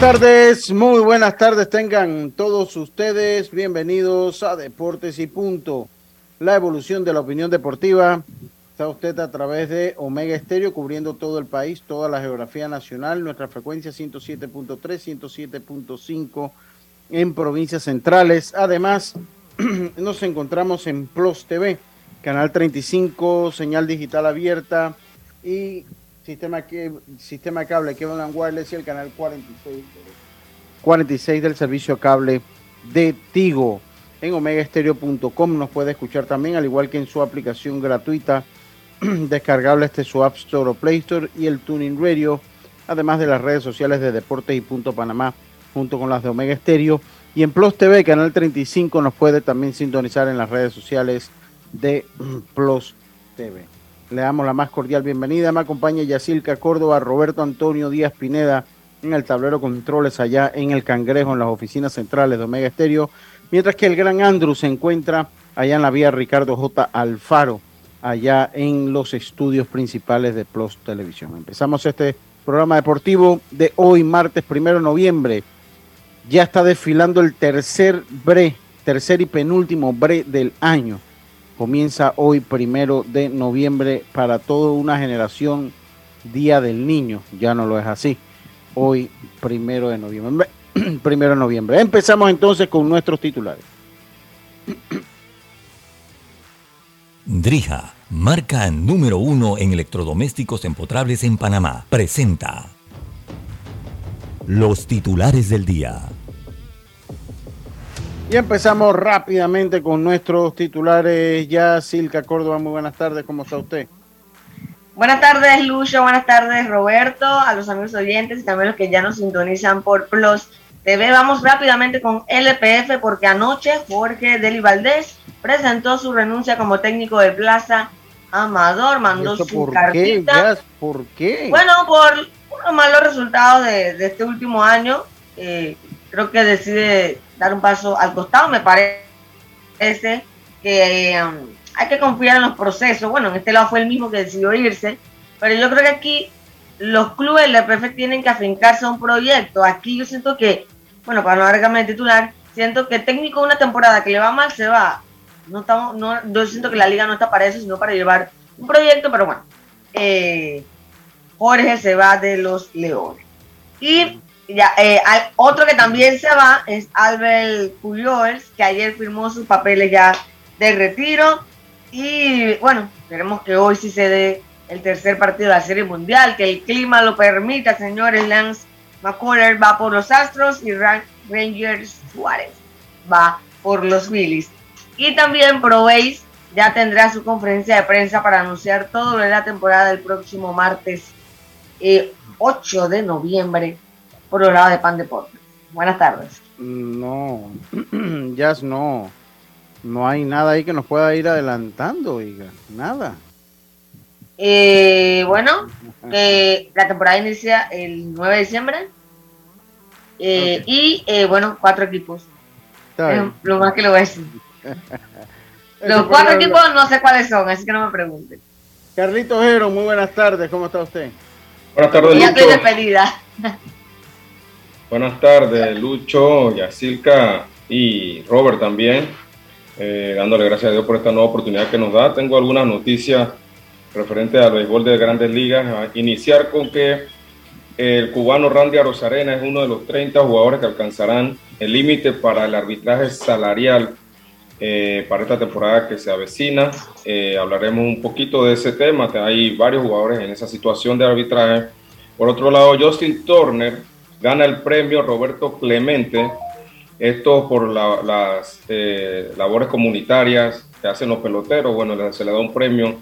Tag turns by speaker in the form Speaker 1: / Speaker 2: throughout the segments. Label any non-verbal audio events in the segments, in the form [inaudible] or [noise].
Speaker 1: Buenas tardes, muy buenas tardes tengan todos ustedes. Bienvenidos a Deportes y Punto, la evolución de la opinión deportiva. Está usted a través de Omega Estéreo cubriendo todo el país, toda la geografía nacional, nuestra frecuencia 107.3, 107.5 en provincias centrales. Además, [clears throat] nos encontramos en Plus TV, canal 35, señal digital abierta y sistema, que, sistema cable Kevin Wireless y el canal 46, 46 del servicio cable de Tigo. En omegaestereo.com nos puede escuchar también, al igual que en su aplicación gratuita [clears throat] descargable este su App Store o Play Store y el Tuning Radio, además de las redes sociales de Deportes y Punto Panamá, junto con las de Omega Estéreo. Y en Plus TV, canal 35, nos puede también sintonizar en las redes sociales de [clears throat] Plus TV. Le damos la más cordial bienvenida. Me acompaña Yacilca Córdoba, Roberto Antonio Díaz Pineda en el tablero controles allá en el Cangrejo, en las oficinas centrales de Omega Estéreo, mientras que el gran Andrew se encuentra allá en la vía Ricardo J. Alfaro, allá en los estudios principales de Plus Televisión. Empezamos este programa deportivo de hoy, martes primero de noviembre. Ya está desfilando el tercer bre, tercer y penúltimo bre del año comienza hoy primero de noviembre para toda una generación Día del Niño. Ya no lo es así. Hoy primero de noviembre. [clears throat] primero de noviembre. Empezamos entonces con nuestros titulares. [clears throat]
Speaker 2: Drija, marca número uno en electrodomésticos empotrables en Panamá, presenta los titulares del día.
Speaker 1: Y empezamos rápidamente con nuestros titulares. Ya, Silca Córdoba, muy buenas tardes, ¿cómo está usted?
Speaker 3: Buenas tardes, Lucho, buenas tardes, Roberto, a los amigos oyentes y también los que ya nos sintonizan por Plus TV. Vamos rápidamente con LPF porque anoche Jorge Deli Valdés presentó su renuncia como técnico de Plaza Amador, mandó su
Speaker 1: por
Speaker 3: cartita.
Speaker 1: Qué? ¿Por qué?
Speaker 3: Bueno, por unos malos resultados de, de este último año, eh, creo que decide dar un paso al costado. Me parece que um, hay que confiar en los procesos. Bueno, en este lado fue el mismo que decidió irse, pero yo creo que aquí los clubes del PF tienen que afincarse a un proyecto. Aquí yo siento que, bueno, para no alargarme de titular, siento que técnico de una temporada que le va mal se va. No estamos, no, yo siento que la liga no está para eso, sino para llevar un proyecto, pero bueno. Eh, Jorge se va de los Leones. Y ya, eh, otro que también se va es Albert Pujols, que ayer firmó sus papeles ya de retiro. Y bueno, esperemos que hoy sí se dé el tercer partido de la Serie Mundial, que el clima lo permita, señores. Lance McCullers va por los Astros y Rangers Suárez va por los Phillies. Y también Proveis ya tendrá su conferencia de prensa para anunciar todo lo de la temporada del próximo martes 8 eh, de noviembre por los lados de Pan Deportes. Buenas tardes.
Speaker 1: No, [clears throat] ya no. No hay nada ahí que nos pueda ir adelantando, oiga, nada.
Speaker 3: Eh, bueno, eh, la temporada inicia el 9 de diciembre. Eh, y eh, bueno, cuatro equipos. lo más que lo voy a decir. [laughs] Los cuatro equipos no sé cuáles son, así que no me pregunten.
Speaker 1: Carlito Jero, muy buenas tardes, ¿cómo está usted?
Speaker 4: Buenas tardes,
Speaker 3: Ya estoy [laughs] Buenas
Speaker 4: tardes, Lucho, Yacilca, y Robert también, eh, dándole gracias a Dios por esta nueva oportunidad que nos da. Tengo algunas noticias referentes al béisbol de grandes ligas. A iniciar con que el cubano Randy Arozarena es uno de los 30 jugadores que alcanzarán el límite para el arbitraje salarial eh, para esta temporada que se avecina. Eh, hablaremos un poquito de ese tema. Hay varios jugadores en esa situación de arbitraje. Por otro lado, Justin Turner gana el premio Roberto Clemente. Esto por las eh, labores comunitarias que hacen los peloteros. Bueno, se le da un premio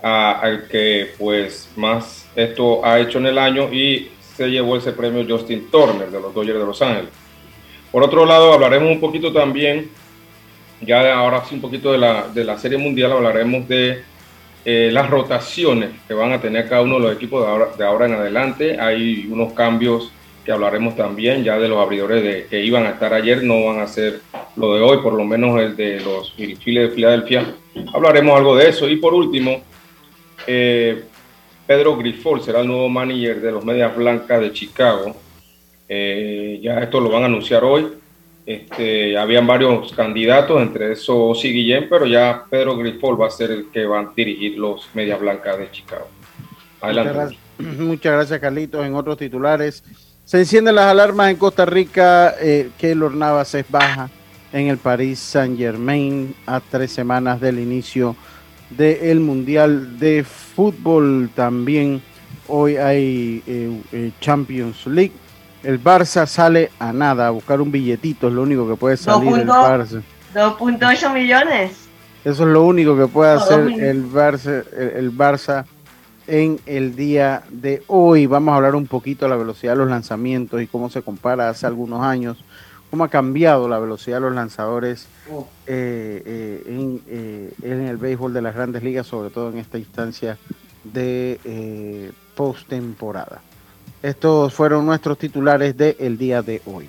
Speaker 4: al que pues más esto ha hecho en el año y se llevó ese premio Justin Turner de los Dodgers de Los Ángeles. Por otro lado, hablaremos un poquito también ya ahora sí un poquito de la, de la Serie Mundial hablaremos de eh, las rotaciones que van a tener cada uno de los equipos de ahora, de ahora en adelante. Hay unos cambios que hablaremos también ya de los abridores de, que iban a estar ayer, no van a ser lo de hoy, por lo menos el de los Phillies de Filadelfia. Hablaremos algo de eso. Y por último, eh, Pedro Grifol será el nuevo manager de los Medias Blancas de Chicago. Eh, ya esto lo van a anunciar hoy. Este, habían varios candidatos, entre esos sí Guillén, pero ya Pedro Grifol va a ser el que va a dirigir los Medias Blancas de Chicago.
Speaker 1: Adelante. [clears throat] Muchas gracias, Carlitos. En otros titulares, se encienden las alarmas en Costa Rica. Eh, Keylor Navas es baja en el París Saint Germain a tres semanas del inicio del Mundial de Fútbol. También hoy hay eh, eh, Champions League el Barça sale a nada, a buscar un billetito, es lo único que puede salir el Barça.
Speaker 3: 2.8 millones.
Speaker 1: Eso es lo único que puede hacer el Barça, el, Barça en el día de hoy. Vamos a hablar un poquito de la velocidad de los lanzamientos y cómo se compara hace algunos años, cómo ha cambiado la velocidad de los lanzadores eh, eh, en, eh, en, el béisbol de las grandes ligas, sobre todo en esta instancia de postemporada. Estos fueron nuestros titulares del el día de hoy.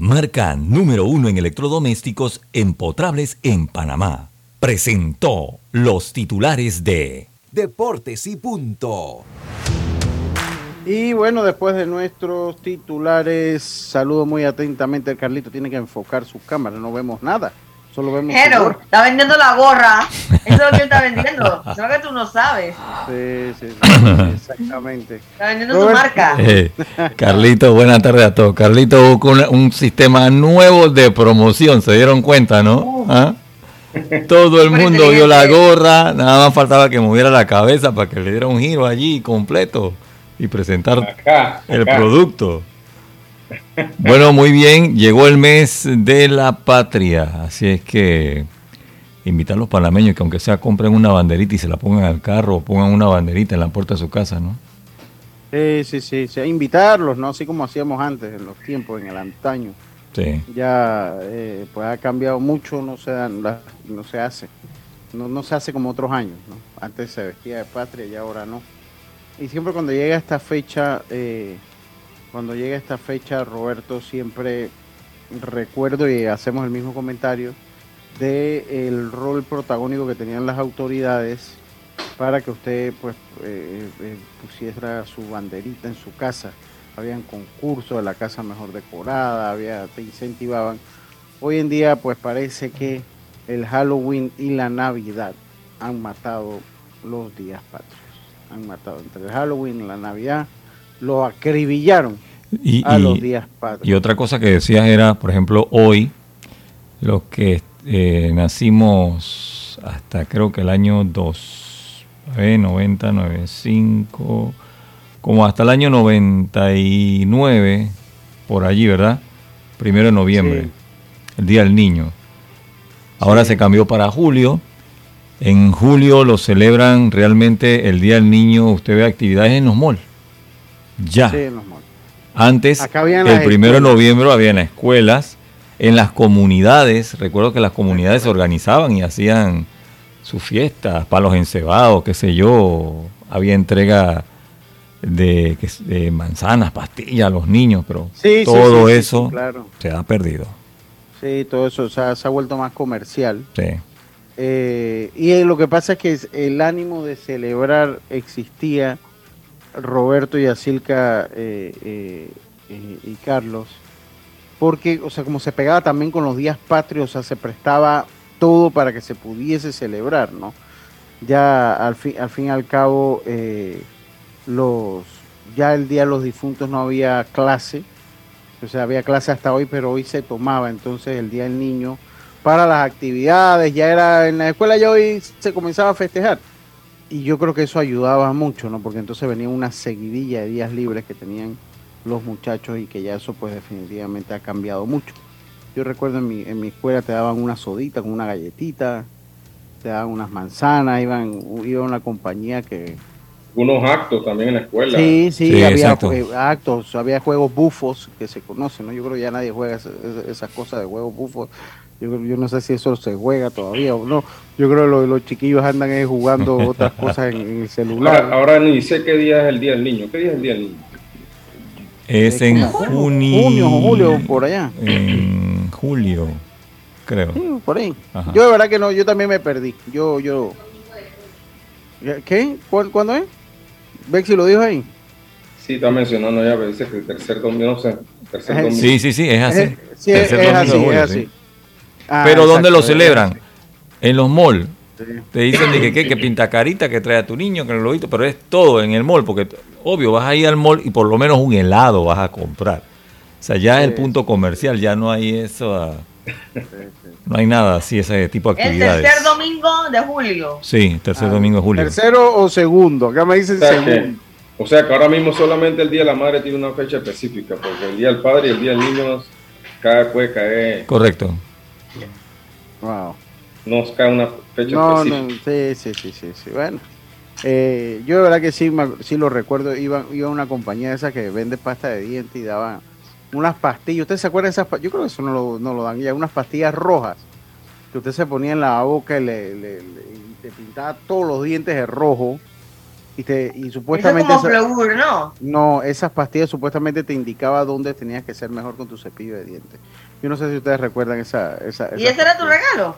Speaker 2: marca número uno en electrodomésticos empotrables en Panamá. Presentó los titulares de
Speaker 5: Deportes y Punto.
Speaker 1: Y bueno, después de nuestros titulares, saludo muy atentamente al Carlito. Tiene que enfocar su cámara, no vemos nada. Solo vemos.
Speaker 3: Pero, está vendiendo la gorra. [laughs] Eso es lo que él está vendiendo. Solo que tú no sabes.
Speaker 1: Sí, sí, sí [laughs] exactamente.
Speaker 3: Está vendiendo su marca.
Speaker 2: Eh, Carlito, buenas tardes a todos. Carlito buscó un, sistema nuevo de promoción. ¿Se dieron cuenta, no? ¿Ah? Todo el mundo vio la gorra. Nada más faltaba que moviera la cabeza para que le diera un giro allí completo y presentar el producto. Bueno, muy bien, llegó el mes de la patria, así es que invitar a los panameños que aunque sea compren una banderita y se la pongan al carro o pongan una banderita en la puerta de su casa, ¿no?
Speaker 1: Sí, sí, sí, sí, invitarlos, ¿no? Así como hacíamos antes, en los tiempos, en el antaño.
Speaker 2: Sí.
Speaker 1: Ya, eh, pues ha cambiado mucho, no se, no se hace. No, no se hace como otros años, ¿no? Antes se vestía de patria y ahora no. Y siempre cuando llega esta fecha, eh, cuando llega esta fecha, Roberto, siempre recuerdo y hacemos el mismo comentario de el rol protagónico que tenían las autoridades para que usted pues eh, eh, pusiera su banderita en su casa. Habían concursos de la casa mejor decorada, había, te incentivaban. Hoy en día pues parece que el Halloween y la Navidad han matado los días patrios. Han matado entre el Halloween y la Navidad lo acribillaron
Speaker 2: y,
Speaker 1: a los días patrios.
Speaker 2: Y otra cosa que decías era, por ejemplo, hoy, los que eh, nacimos hasta creo que el año 2, 90, 95, como hasta el año 99, por allí, ¿verdad? Primero de noviembre, el Día del Niño. Ahora se cambió para julio. En julio lo celebran realmente el Día del Niño. Usted ve actividades en los malls ya. Antes, el primero de noviembre había en escuelas, en las comunidades. Recuerdo que las comunidades se organizaban y hacían sus fiestas, palos encebados, qué sé yo, había entrega de, de manzanas, pastillas a los niños, pero todo eso se ha perdido.
Speaker 1: Sí, todo eso se ha vuelto más comercial. Sí. Eh, y lo que pasa es que el ánimo de celebrar existía, Roberto y Asilka eh, eh, y Carlos, porque, o sea, como se pegaba también con los días patrios, o sea, se prestaba todo para que se pudiese celebrar, ¿no? Ya al fin, al fin y al cabo, los, ya el Día de los Difuntos no había clase, o sea, había clase hasta hoy, pero hoy se tomaba entonces el Día del Niño para las actividades, ya era en la escuela ya hoy se comenzaba a festejar. Y yo creo que eso ayudaba mucho, ¿no? Porque entonces venía una seguidilla de días libres que tenían los muchachos y que ya eso pues definitivamente ha cambiado mucho. Yo recuerdo en mi, en mi escuela te daban una sodita con una galletita, te daban unas manzanas, iban, iba una compañía que...
Speaker 4: Unos actos también en la escuela.
Speaker 1: Sí, sí, había actos, había juegos bufos que se conocen, ¿no? Yo creo que ya nadie juega esas cosas de juegos bufos yo, no sé si eso se juega todavía o no. Yo creo que los, chiquillos andan ahí jugando [laughs] otras cosas en, el celular.
Speaker 4: Ahora, ni sé qué día es el Día del Niño. ¿Qué día es el Día del Niño?
Speaker 2: Es en junio.
Speaker 1: Junio o julio, por allá.
Speaker 2: En julio, creo.
Speaker 1: Sí, por ahí. Yo de verdad que no, yo también me perdí. Yo, yo. ¿Qué? ¿Cuándo es? Bexi lo dijo ahí.
Speaker 4: Sí, está mencionando ya, pero dice que el tercer domingo, no sé. Tercer
Speaker 2: domingo. Sí, sí, sí, es así.
Speaker 1: sí, es, así, es así.
Speaker 2: Ah, Pero ¿dónde lo celebran? En los malls. Te dicen que, que, pinta carita, que trae a tu niño, que no lo visto, pero es todo en el mall, porque obvio, vas a ir al mall y por lo menos un helado vas a comprar. O sea, ya es el punto comercial, ya no hay eso, ah, no hay nada así, ese tipo de actividades.
Speaker 3: El tercer domingo de julio.
Speaker 2: Sí, tercer ah, domingo de julio.
Speaker 1: ¿Tercero o segundo? Acá me dicen segundo.
Speaker 4: o sea, que ahora mismo solamente el Día de la Madre tiene una fecha específica, porque el Día del Padre y el Día del Niño cada puede caer.
Speaker 2: Correcto.
Speaker 4: Wow. Nos cae una fecha no, No,
Speaker 1: sí, sí, sí, sí, sí. Bueno, eh, yo de verdad que sí, sí lo recuerdo. Iba, iba a una compañía esa que vende pasta de dientes y daba unas pastillas. ¿Usted se acuerda de esas pastillas? Yo creo que eso no lo, no lo dan ya. Unas pastillas rojas que usted se ponía en la boca y le, le, te pintaba todos los dientes de rojo. Y, te, y supuestamente.
Speaker 3: Eso como ¿no?
Speaker 1: No, esas pastillas supuestamente te indicaba dónde tenías que ser mejor con tu cepillo de dientes. Yo no sé si ustedes recuerdan esa... esa,
Speaker 3: ¿Y ese era tu regalo?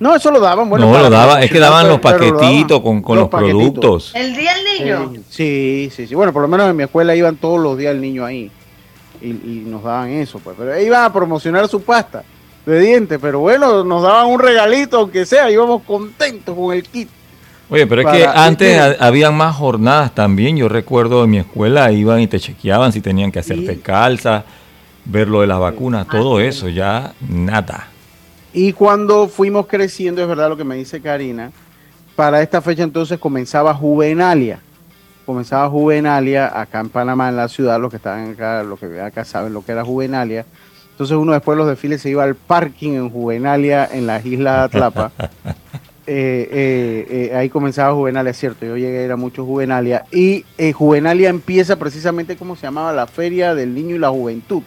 Speaker 1: No, eso lo daban.
Speaker 2: Bueno, no, lo daban, es que daban los paquetitos con, con los, productos.
Speaker 3: ¿El día del niño?
Speaker 1: sí, sí, sí. Bueno, por lo menos en mi escuela iban todos los días el niño ahí. Y, y, nos daban eso, pues. Pero iban a promocionar su pasta de dientes. Pero bueno, nos daban un regalito, aunque sea. Íbamos contentos con el kit.
Speaker 2: Oye, pero es que antes habían más jornadas también. Yo recuerdo en mi escuela iban y te chequeaban si tenían que hacerte calza ver lo de las vacunas, todo eso, ya nada.
Speaker 1: Y cuando fuimos creciendo, es verdad lo que me dice Karina, para esta fecha entonces comenzaba Juvenalia. Comenzaba Juvenalia acá en Panamá, en la ciudad, los que estaban acá, los que viven acá saben lo que era Juvenalia. Entonces uno después de los desfiles se iba al parking en Juvenalia, en las islas de Atlapa. [laughs] Eh, eh, eh, ahí comenzaba Juvenalia, cierto, yo llegué a ir a mucho Juvenalia. Y Juvenalia empieza precisamente como se llamaba la Feria del Niño y la Juventud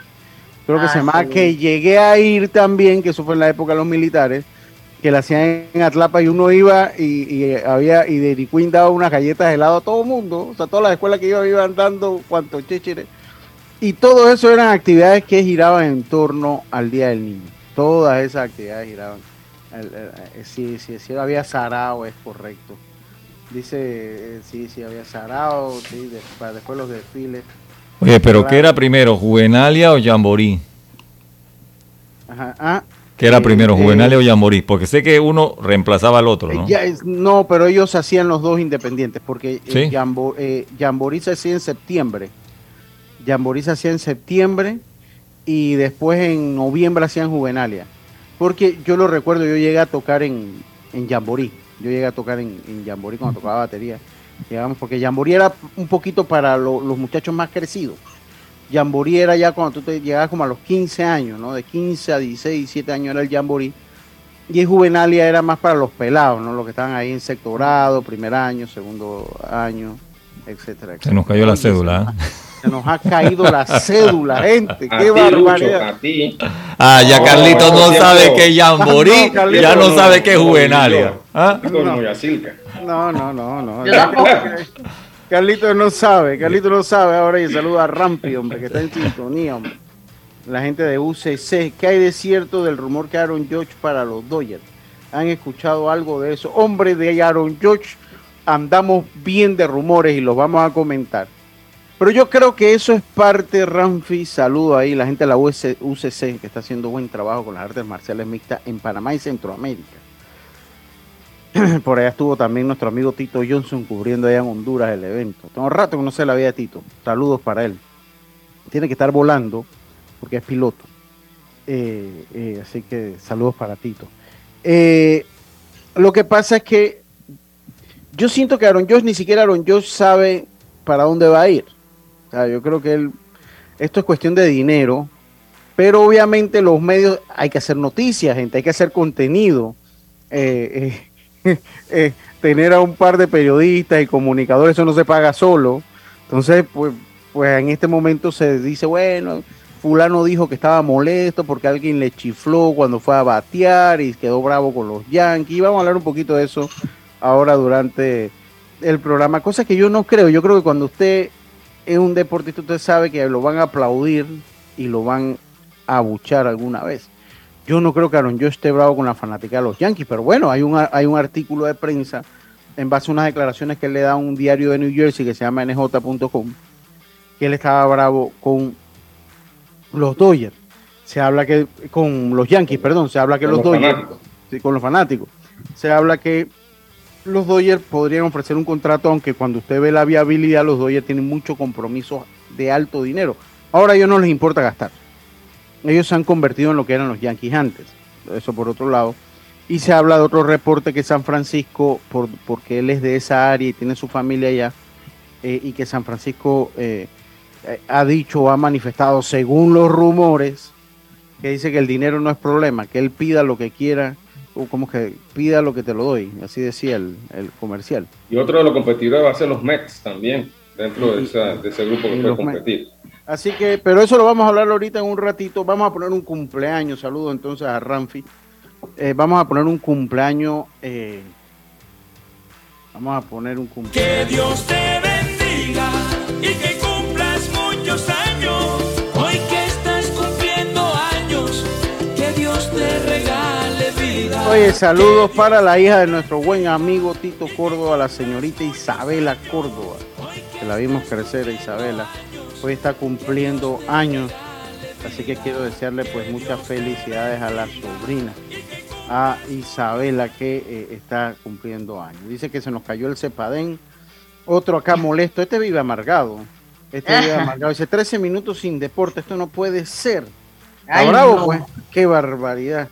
Speaker 1: creo que se ah, llama que llegué a ir también, que eso fue en la época de los militares, que la hacían en Atlapa y uno iba y, había, y de Queen daba unas galletas de helado a todo el mundo, o sea, todas las escuelas que iban iban dando cuantos chécheres. Y todo eso eran actividades que giraban en torno al Día del Niño. Todas esas actividades giraban. Sí, sí, sí, había sarao, es correcto. Dice, eh, sí, sí, había sarao, sí, para después los desfiles.
Speaker 2: Oye, pero ¿qué era primero, Juvenalia o Jamborí?
Speaker 1: Ajá. Ah,
Speaker 2: ¿Qué era primero, eh, Juvenalia o Jamborí? Porque sé que uno reemplazaba al otro, ¿no?
Speaker 1: no, pero ellos hacían los dos independientes, porque eh, eh, Jamborí se hacía en septiembre. Jamborí se hacía en septiembre y después en noviembre hacían Juvenalia. Porque yo lo recuerdo, yo llegué a tocar en, en Jamborí. Yo llegué a tocar en, en Jamborí cuando tocaba batería digamos, porque Jamboree era un poquito para los muchachos más crecidos. Jamboree era ya cuando tú te llegabas como a los 15 años, ¿no? De 15 a 16, 17 años era el Jamboree. Y el Juvenalia era más para los pelados, ¿no? Los que estaban ahí en sexto grado, primer año, segundo año, etcétera,
Speaker 2: Se nos cayó la cédula.
Speaker 1: ¿eh? Se nos ha caído la cédula, gente. Qué barbaridad.
Speaker 2: Ah, ya Carlitos no, sabe qué es Jamboree, ya no sabe qué es Juvenalia.
Speaker 4: ¿Ah? No,
Speaker 1: no, no, no. Carlito [laughs] no sabe, Carlito no sabe. Ahora y saluda a Rampi, hombre, que está en sintonía, hombre. La gente de UCC. ¿Qué hay de cierto del rumor que Aaron George para los Dodgers? ¿Han escuchado algo de eso? Hombre, de Aaron George andamos bien de rumores y los vamos a comentar. Pero yo creo que eso es parte, Ramfi. Saludo ahí la gente de la UCC que está haciendo buen trabajo con las artes marciales mixtas en Panamá y Centroamérica. [clears throat] Por allá estuvo también nuestro amigo Tito Johnson cubriendo allá en Honduras el evento. Tengo rato que no sé la vida de Tito. Saludos para él. Tiene que estar volando porque es piloto. Eh, eh, así que saludos para Tito. Eh, lo que pasa es que yo siento que Aaron Josh, ni siquiera Aaron Josh sabe para dónde va a ir. Yo creo que esto es cuestión de dinero, pero obviamente los medios, hay que hacer noticias, gente, hay que hacer contenido. Eh, eh, [laughs] eh, tener a un par de periodistas y comunicadores, eso no se paga solo. Entonces, pues, pues en este momento se dice, bueno, fulano dijo que estaba molesto porque alguien le chifló cuando fue a batear y quedó bravo con los Yankees. Vamos a hablar un poquito de eso ahora durante el programa, cosa que yo no creo. Yo creo que cuando usted es un deportista, usted sabe que lo van a aplaudir y lo van a abuchar alguna vez. Yo no creo que Aaron yo esté bravo con la fanática de los Yankees, pero bueno, hay un, hay un artículo de prensa en base a unas declaraciones que él le da a un diario de New Jersey que se llama nj.com, que él estaba bravo con los Dodgers. Se habla que, con los Yankees, perdón, se habla que los, Dodgers, con los fanáticos, se habla que los Dodgers podrían ofrecer un contrato, aunque cuando usted ve la viabilidad, los Dodgers tienen mucho compromiso de alto dinero. Ahora a ellos no les importa gastar. Ellos se han convertido en lo que eran los Yankees antes. Eso por otro lado. Y se habla de otro reporte que San Francisco, por, porque él es de esa área y tiene su familia allá, eh, y que San Francisco eh, eh, ha dicho o ha manifestado, según los rumores, que dice que el dinero no es problema, que él pida lo que quiera como que pida lo que te lo doy, así decía el, comercial.
Speaker 4: Y otro de los competidores va a ser los Mets también, dentro de, ese grupo que puede competir.
Speaker 1: Así que, pero eso lo vamos a hablar ahorita en un ratito. Vamos a poner un cumpleaños. Saludo entonces a Ramfi. Eh, vamos a poner un cumpleaños. Eh, vamos a poner un cumpleaños.
Speaker 6: Que Dios te
Speaker 1: Oye, saludos para la hija de nuestro buen amigo Tito Córdoba, la señorita Isabela Córdoba, que la vimos crecer, Isabela. Hoy está cumpliendo años, así que quiero desearle pues muchas felicidades a la sobrina, a Isabela, que eh, está cumpliendo años. Dice que se nos cayó el cepadén, otro acá molesto, este vive amargado, este vive amargado, dice 13 minutos sin deporte, esto no puede ser. bravo, pues, qué barbaridad.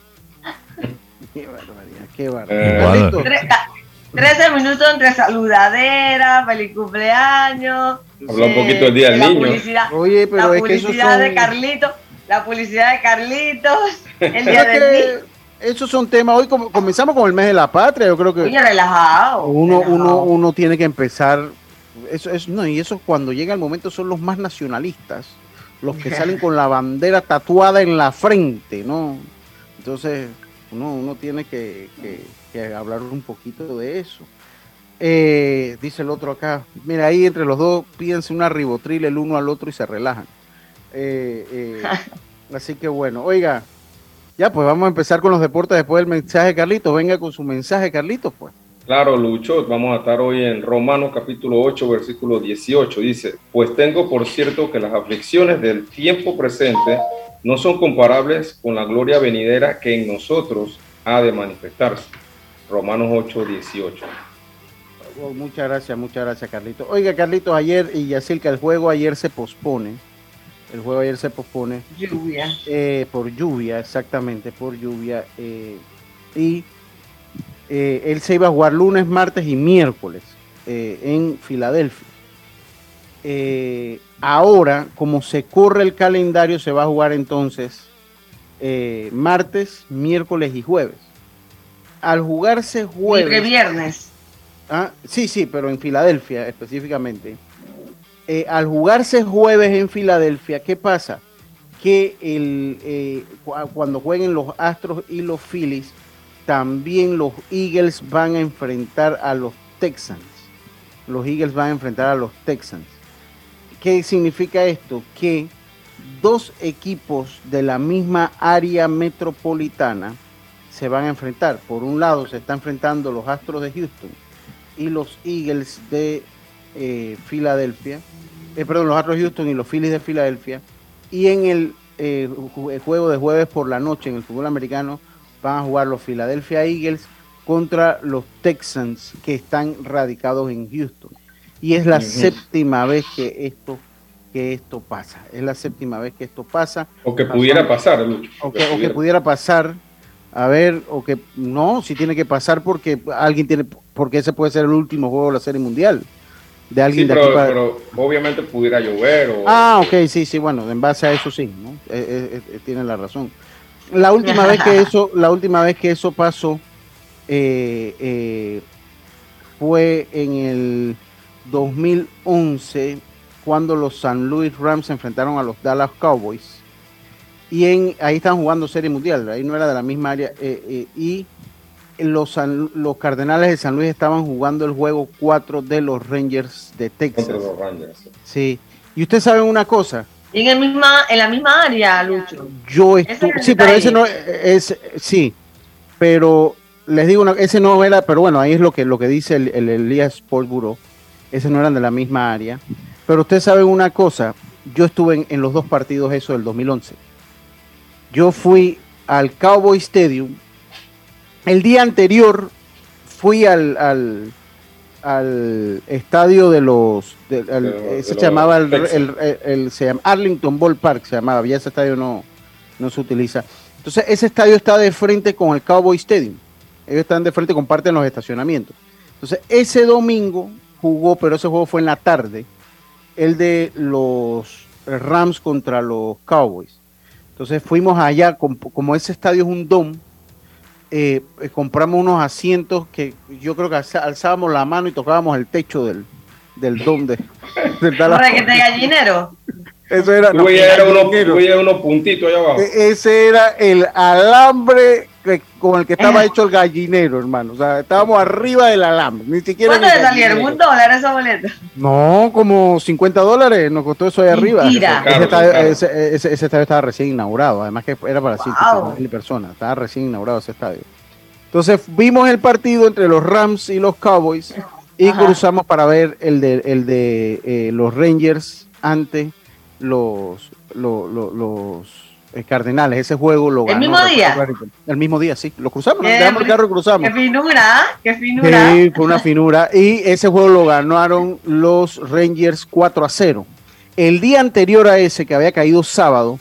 Speaker 1: Qué barbaridad, qué barbaridad.
Speaker 3: 13 minutos entre saludadera, feliz cumpleaños.
Speaker 4: Habla un poquito del día del niño.
Speaker 3: Oye, pero la publicidad de Carlitos, la publicidad de Carlitos, el día del niño.
Speaker 1: Esos son temas. Hoy comenzamos con el mes de la patria. Yo creo que.
Speaker 3: relajado.
Speaker 1: Uno, Uno, uno tiene que empezar. Eso es, no, y eso cuando llega el momento son los más nacionalistas, los que [laughs] salen con la bandera tatuada en la frente, ¿no? Entonces, uno, tiene que, hablar un poquito de eso. Eh, dice el otro acá, mira, ahí entre los dos pídense una ribotril el uno al otro y se relajan. Eh, eh, [laughs] así que bueno, oiga, ya pues vamos a empezar con los deportes después del mensaje Carlitos. Venga con su mensaje Carlitos, pues.
Speaker 4: Claro, Lucho, vamos a estar hoy en Romanos capítulo 8, versículo 18. Dice, pues tengo por cierto que las aflicciones del tiempo presente no son comparables con la gloria venidera que en nosotros ha de manifestarse. Romanos 8, 18.
Speaker 1: muchas gracias, muchas gracias, Carlito. Oiga, Carlitos, ayer, y que el juego ayer se pospone. El juego ayer se pospone.
Speaker 3: Lluvia.
Speaker 1: Eh, por lluvia, exactamente, por lluvia. Eh, y eh, él se iba a jugar lunes, martes y miércoles en Filadelfia. Ahora, como se corre el calendario, se va a jugar entonces eh, martes, miércoles y jueves. Al jugarse jueves.
Speaker 3: Entre viernes.
Speaker 1: Ah, sí, sí, pero en Filadelfia específicamente. Eh, al jugarse jueves en Filadelfia, ¿qué pasa? Que el, eh, cuando jueguen los Astros y los Phillies, también los Eagles van a enfrentar a los Texans. Los Eagles van a enfrentar a los Texans. ¿Qué significa esto? Que dos equipos de la misma área metropolitana se van a enfrentar. Por un lado se están enfrentando los Astros de Houston y los Eagles de eh, Filadelfia. Eh, perdón, los Astros de Houston y los Phillies de Filadelfia. Y en el, eh, el juego de jueves por la noche en el fútbol americano van a jugar los Philadelphia Eagles contra los Texans que están radicados en Houston. Y es la séptima vez que esto que esto pasa. Es la séptima vez que esto pasa.
Speaker 4: O que pudiera pasar, Lucho.
Speaker 1: O que, o que pudiera pasar. A ver, o que no, si tiene que pasar porque alguien tiene, porque ese puede ser el último juego de la Serie Mundial. De alguien
Speaker 4: Sí,
Speaker 1: de
Speaker 4: pero,
Speaker 1: aquí para-
Speaker 4: pero obviamente pudiera llover o...
Speaker 1: Ah, ok, sí, sí, bueno, en base a eso sí, ¿no? Eh, eh, eh, tiene la razón. La última vez que [laughs] eso, la última vez que eso pasó eh, eh, fue en el 2011 cuando los San Luis Rams se enfrentaron a los Dallas Cowboys y en ahí estaban jugando Serie Mundial, ahí no era de la misma área eh, eh, y los, San- los Cardenales de San Luis estaban jugando el juego 4 de los Rangers de Texas.
Speaker 4: los Rangers.
Speaker 1: Sí. Y ustedes saben una cosa,
Speaker 3: Y en, el misma, en la misma área, Lucho.
Speaker 1: yo estuve,
Speaker 3: es
Speaker 1: sí, pero ese no es, sí, pero les digo, una, ese no era, pero bueno, ahí es lo que, lo que dice el, el Elías Sport Bureau, ese no eran de la misma área, pero ustedes saben una cosa, yo estuve en, en los dos partidos eso del 2011, yo fui al Cowboy Stadium, el día anterior fui al, al, al estadio de los, de- al-
Speaker 4: De los-
Speaker 1: ese
Speaker 4: de
Speaker 1: se llamaba el,
Speaker 4: Texans.
Speaker 1: el- el- el- se llama Arlington Ball Park, se llamaba, ya ese estadio no, no se utiliza. Entonces, ese estadio está de frente con el Cowboy Stadium. Ellos están de frente, comparten los estacionamientos. Entonces, ese domingo jugó, pero ese juego fue en la tarde, el de los Rams contra los Cowboys. Entonces fuimos allá, com- como ese estadio es un dom, eh, eh, compramos unos asientos que yo creo que alzábamos la mano y tocábamos el techo del, del dom de, del Dallas
Speaker 3: Para que te gallinero.
Speaker 1: Eso era, no,
Speaker 4: era unos, puntitos allá abajo.
Speaker 1: E- Ese era el alambre que- con el que estaba hecho el gallinero, hermano. O sea, estábamos arriba del alambre. Ni siquiera.
Speaker 3: ¿Cuánto le salieron? ¿Un dólar esa boleta?
Speaker 1: No, como 50 dólares nos costó eso ahí arriba.
Speaker 3: Mentira.
Speaker 1: Ese, estadio,
Speaker 4: claro.
Speaker 1: ese- ese- ese estadio estaba recién inaugurado, además que era para
Speaker 3: Wow.
Speaker 1: mil personas, estaba recién inaugurado ese estadio. Entonces vimos el partido entre los Rams y los Cowboys y
Speaker 3: Ajá.
Speaker 1: cruzamos para ver el de, el de eh, los Rangers ante los, lo- lo- los eh, Cardenales. Ese juego lo
Speaker 3: ¿El
Speaker 1: ganó.
Speaker 3: mismo día?
Speaker 1: El mismo día, sí. Lo cruzamos, dejamos el carro y cruzamos.
Speaker 3: Qué finura, qué finura.
Speaker 1: Sí, fue una finura. Y ese juego lo ganaron los Rangers 4 a 0. El día anterior a ese, que había caído sábado,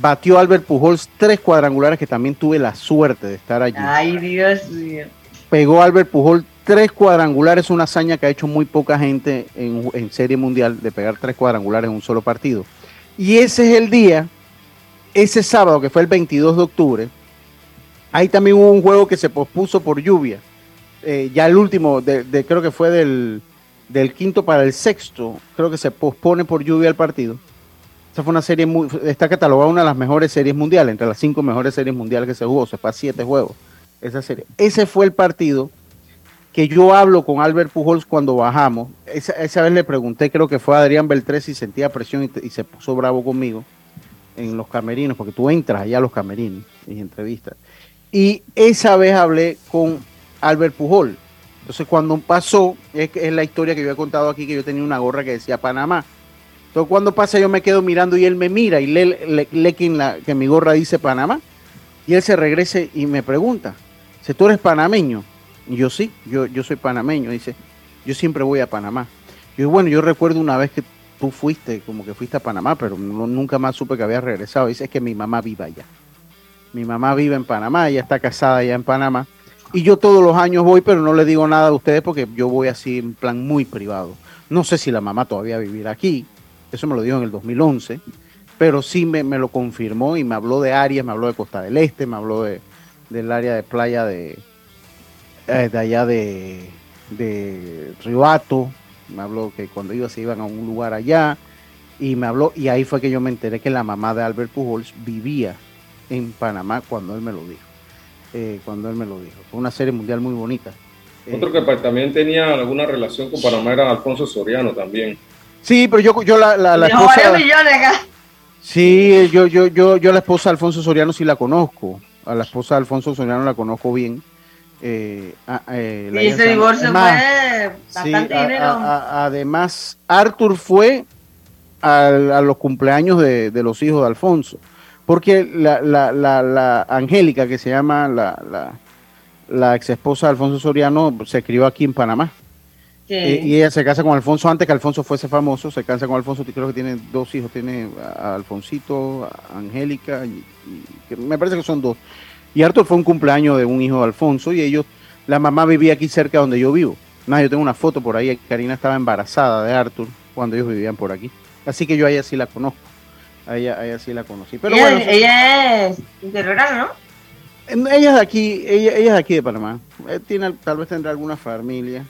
Speaker 1: batió Albert Pujols tres cuadrangulares que también tuve la suerte de estar allí.
Speaker 3: Ay, Dios mío.
Speaker 1: Pegó Albert Pujol tres cuadrangulares, una hazaña que ha hecho muy poca gente en, en Serie Mundial de pegar tres cuadrangulares en un solo partido. Y ese es el día, ese sábado que fue el 22 de octubre, ahí también hubo un juego que se pospuso por lluvia. Eh, ya el último, de, de- creo que fue del, del quinto para el sexto, creo que se pospone por lluvia el partido. Esa fue una serie muy, está catalogada una de las mejores series mundiales, entre las cinco mejores series mundiales que se jugó, se fue a siete juegos esa serie. Ese fue el partido que yo hablo con Albert Pujols cuando bajamos. Esa, esa vez le pregunté, creo que fue a Adrián Beltré si sentía presión y, y se puso bravo conmigo en los camerinos, porque tú entras allá a los camerinos y entrevistas. Y esa vez hablé con Albert Pujol. Entonces cuando pasó, es, la historia que yo he contado aquí, que yo tenía una gorra que decía Panamá. Entonces cuando pasa yo me quedo mirando y él me mira y lee, lee- lee que, en la, que mi gorra dice Panamá. Y él se regresa y me pregunta, si tú eres panameño, y yo sí, yo, yo soy panameño, dice, yo siempre voy a Panamá. Yo, bueno, yo recuerdo una vez que tú fuiste, como que fuiste a Panamá, pero nunca más supe que habías regresado. Dice, es que mi mamá vive allá. Mi mamá vive en Panamá, ella está casada allá en Panamá. Y yo todos los años voy, pero no le digo nada a ustedes porque yo voy así en plan muy privado. No sé si la mamá todavía vivirá aquí, eso me lo dijo en el 2011, pero sí me, me lo confirmó y me habló de áreas, me habló de Costa del Este, me habló de, del área de playa de, eh, de allá de, de Ribato, me habló que cuando iba se iban a un lugar allá y me habló y ahí fue que yo me enteré que la mamá de Albert Pujols vivía en Panamá cuando él me lo dijo. eh, cuando él me lo dijo. Fue una serie mundial muy bonita.
Speaker 4: Otro que también tenía alguna relación con Panamá era Alfonso Soriano también.
Speaker 1: Sí, pero yo, yo la, la, la
Speaker 3: Dejó
Speaker 1: esposa...
Speaker 3: varios millones acá.
Speaker 1: Sí, yo, yo, yo, yo la esposa de Alfonso Soriano sí la conozco. A la esposa de Alfonso Soriano la conozco bien. Eh, a- eh, la
Speaker 3: Y
Speaker 1: hija
Speaker 3: ese divorcio
Speaker 1: Además,
Speaker 3: fue bastante dinero.
Speaker 1: a- a- además, Arthur fue al- a, los cumpleaños de, de los hijos de Alfonso. Porque la, la, la, la Angélica, que se llama la, la, la ex esposa de Alfonso Soriano, se crió aquí en Panamá.
Speaker 3: Sí.
Speaker 1: Eh, y ella se casa con Alfonso antes que Alfonso fuese famoso, se casa con Alfonso, creo que tiene dos hijos, tiene a Alfonsito, a Angélica, y, y que me parece que son dos. Y Arthur fue un cumpleaños de un hijo de Alfonso y ellos, la mamá vivía aquí cerca donde yo vivo. Nada, yo tengo una foto por ahí, Karina estaba embarazada de Arthur cuando ellos vivían por aquí. Así que yo a ella sí la conozco, a ella, a ella sí la conocí. Pero
Speaker 3: ella,
Speaker 1: bueno,
Speaker 3: ella es interiorana, ¿no?
Speaker 1: ella es de aquí, ella, ella es de aquí de Panamá. Eh, Tiene, tal vez tendrá alguna familia.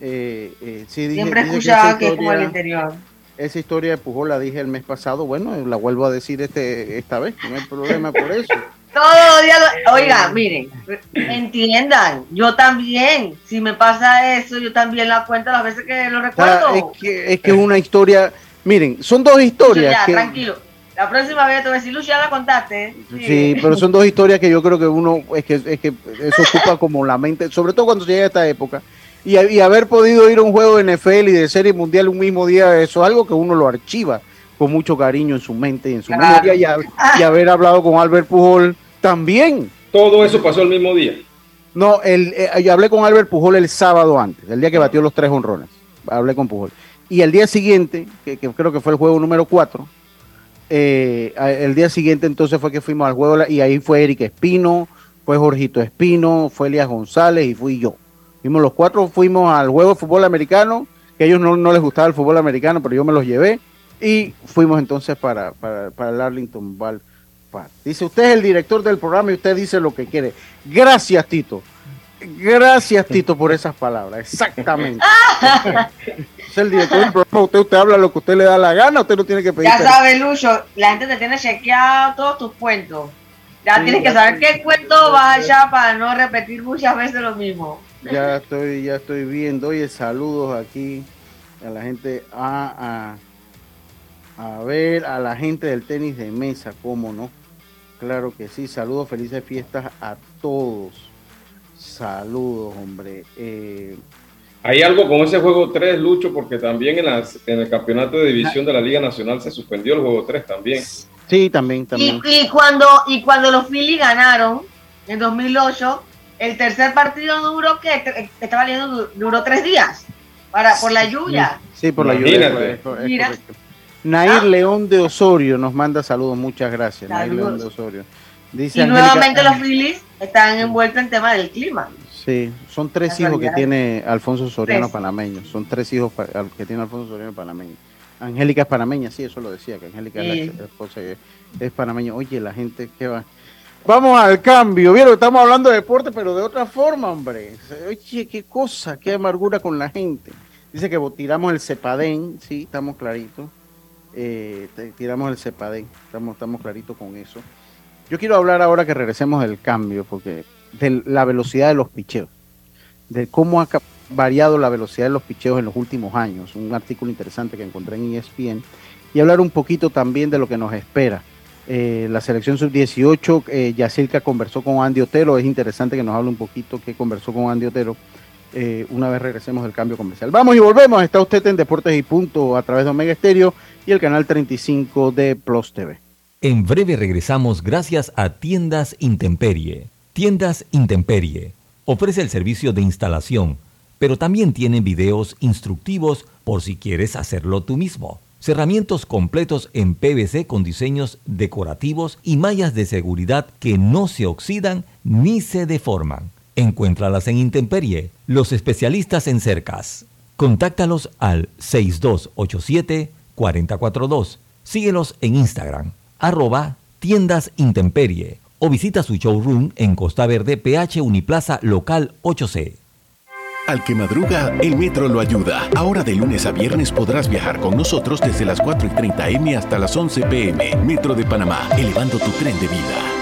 Speaker 1: Eh, eh, sí,
Speaker 3: Siempre he escuchado
Speaker 1: esa
Speaker 3: que es como el interior.
Speaker 1: esa historia de Pujol la dije el mes pasado, bueno, la vuelvo a decir este esta vez, no hay problema por eso.
Speaker 3: Todos los días, lo- oiga, miren, entiendan, yo también, si me pasa eso, yo también la cuento las veces que lo recuerdo.
Speaker 1: es que es que una historia, miren, son dos historias
Speaker 3: ya,
Speaker 1: que
Speaker 3: tranquilo. La próxima vez te voy a decir, Lucho, ya la contaste.
Speaker 1: sí, pero son dos historias que yo creo que uno es que es que eso ocupa como la mente, sobre todo cuando se llega a esta época. Y, y haber podido ir a un juego de NFL y de serie mundial un mismo día, eso es algo que uno lo archiva con mucho cariño en su mente y en su
Speaker 3: Claro.
Speaker 1: memoria y haber hablado con Albert Pujol también.
Speaker 4: Todo eso pasó el mismo día.
Speaker 1: No, el, eh, yo hablé con Albert Pujol el sábado antes, el día que batió los tres honrones. Hablé con Pujol. Y el día siguiente, que, que creo que fue el juego número 4, el día siguiente entonces fue que fuimos al juego y ahí fue Eric Espino, fue Jorgito Espino, fue Elías González y fui yo. Fuimos los cuatro, fuimos al juego de fútbol americano, que a ellos no, no les gustaba el fútbol americano, pero yo me los llevé. Y fuimos entonces para, para, para el Arlington Ball Dice, usted es el director del programa y usted dice lo que quiere. Gracias, Tito. Gracias, Tito, por esas palabras. Exactamente. [laughs] es el director del programa. Usted, usted habla lo que usted le da la gana. Usted no tiene que pedir.
Speaker 3: Ya sabes, Lucho, la gente te tiene chequeado todos tus cuentos. Ya
Speaker 1: Sí,
Speaker 3: tienes
Speaker 1: ya
Speaker 3: que saber qué cuento vas a echar para no repetir muchas veces lo mismo.
Speaker 1: Ya estoy, ya estoy viendo. Oye, saludos aquí a la gente. A, a, a ver, a la gente del tenis de mesa, cómo no. Claro que sí. Saludos, felices fiestas a todos. Saludos, hombre. Eh,
Speaker 4: Hay algo con ese juego 3, Lucho, porque también en, las, en el campeonato de división de la Liga Nacional se suspendió el juego 3 también.
Speaker 1: sí, también,
Speaker 3: Y,
Speaker 1: también.
Speaker 3: y cuando y cuando los Phillies ganaron en 2008, el tercer partido duró que estaba leyendo du- duró tres días para por la lluvia.
Speaker 1: Sí, por la lluvia. es co- es
Speaker 3: Mira.
Speaker 1: Nair
Speaker 3: Ah.
Speaker 1: León de Osorio nos manda saludos, muchas gracias. Nair. León de Osorio. Dice
Speaker 3: Y nuevamente los Phillies están envueltos en tema del clima.
Speaker 1: Sí, son tres hijos que tiene Alfonso Soriano
Speaker 3: Tres.
Speaker 1: panameño. Son tres hijos que tiene Alfonso Soriano panameño. Angélica es panameña, sí, eso lo decía, que Angélica es
Speaker 3: Sí.
Speaker 1: la esposa es panameña. Oye, la gente que va. Vamos al cambio. Vieron, estamos hablando de deporte, pero de otra forma, hombre. Oye, qué cosa, qué amargura con la gente. Dice que tiramos el cepadén, sí, estamos claritos. Eh, tiramos el cepadén, estamos, estamos claritos con eso. Yo quiero hablar ahora que regresemos del cambio, porque de la velocidad de los picheos, de cómo ha variado la velocidad de los picheos en los últimos años, un artículo interesante que encontré en ESPN, y hablar un poquito también de lo que nos espera. Eh, la selección sub-18, eh, Yacirca conversó con Andy Otero, es interesante que nos hable un poquito que conversó con Andy Otero eh, una vez regresemos del cambio comercial. Vamos y volvemos, está usted en Deportes y Punto a través de Omega Estéreo y el canal 35 de Plus TV.
Speaker 2: En breve regresamos gracias a Tiendas Intemperie. Tiendas Intemperie ofrece el servicio de instalación, pero también tiene videos instructivos por si quieres hacerlo tú mismo. Cerramientos completos en PVC con diseños decorativos y mallas de seguridad que no se oxidan ni se deforman. Encuéntralas en Intemperie, los especialistas en cercas. Contáctalos al 6287-4042. Síguelos en Instagram, arroba tiendas intemperie o visita su showroom en Costa Verde, PH Uniplaza Local 8C.
Speaker 7: Al que madruga, el metro lo ayuda. Ahora de lunes a viernes podrás viajar con nosotros desde las 4 y 30 M hasta las 11 PM. Metro de Panamá, elevando tu tren de vida.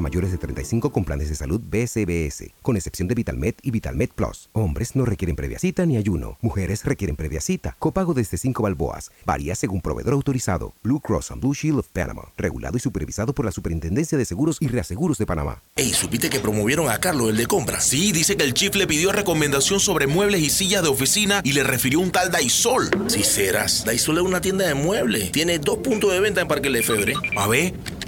Speaker 8: mayores de 35 con planes de salud BCBS, con excepción de VitalMed y VitalMed Plus. Hombres no requieren previa cita ni ayuno. Mujeres requieren previa cita. Copago desde 5 balboas. Varía según proveedor autorizado. Blue Cross and Blue Shield of Panama. Regulado y supervisado por la Superintendencia de Seguros y Reaseguros de Panamá.
Speaker 9: Ey, ¿supiste que promovieron a Carlos, el de compra? Sí, dice que el chief le pidió recomendación sobre muebles y sillas de oficina y le refirió un tal Daisol. Si serás, Daisol es una tienda de muebles. Tiene dos puntos de venta en Parque Lefebvre. A ver,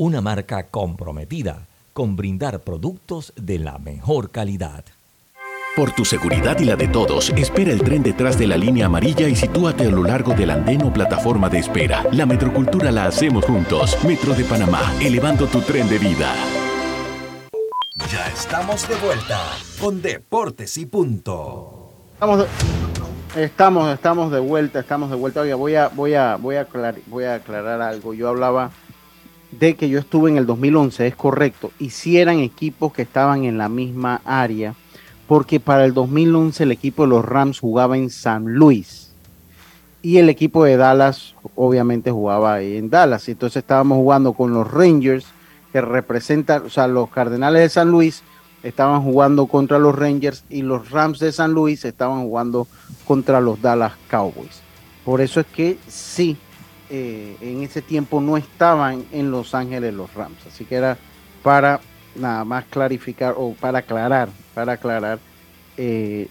Speaker 2: una marca comprometida con brindar productos de la mejor calidad.
Speaker 7: Por tu seguridad y la de todos, espera el tren detrás de la línea amarilla y sitúate a lo largo del andén o plataforma de espera. La metrocultura la hacemos juntos. Metro de Panamá, elevando tu tren de vida.
Speaker 5: Ya estamos de vuelta con Deportes y Punto.
Speaker 1: Estamos de, estamos, estamos de vuelta, estamos de vuelta. Oye, voy a, voy a, voy a, voy a aclarar algo. Yo hablaba de que yo estuve en el 2011, es correcto, y si eran equipos que estaban en la misma área, porque para el 2011 el equipo de los Rams jugaba en San Luis y el equipo de Dallas obviamente jugaba ahí en Dallas, entonces estábamos jugando con los Rangers que representan, o sea, los Cardenales de San Luis estaban jugando contra los Rangers y los Rams de San Luis estaban jugando contra los Dallas Cowboys. Por eso es que sí, eh, en ese tiempo no estaban en Los Ángeles los Rams. Así que era para nada más clarificar o para aclarar, para aclarar eh,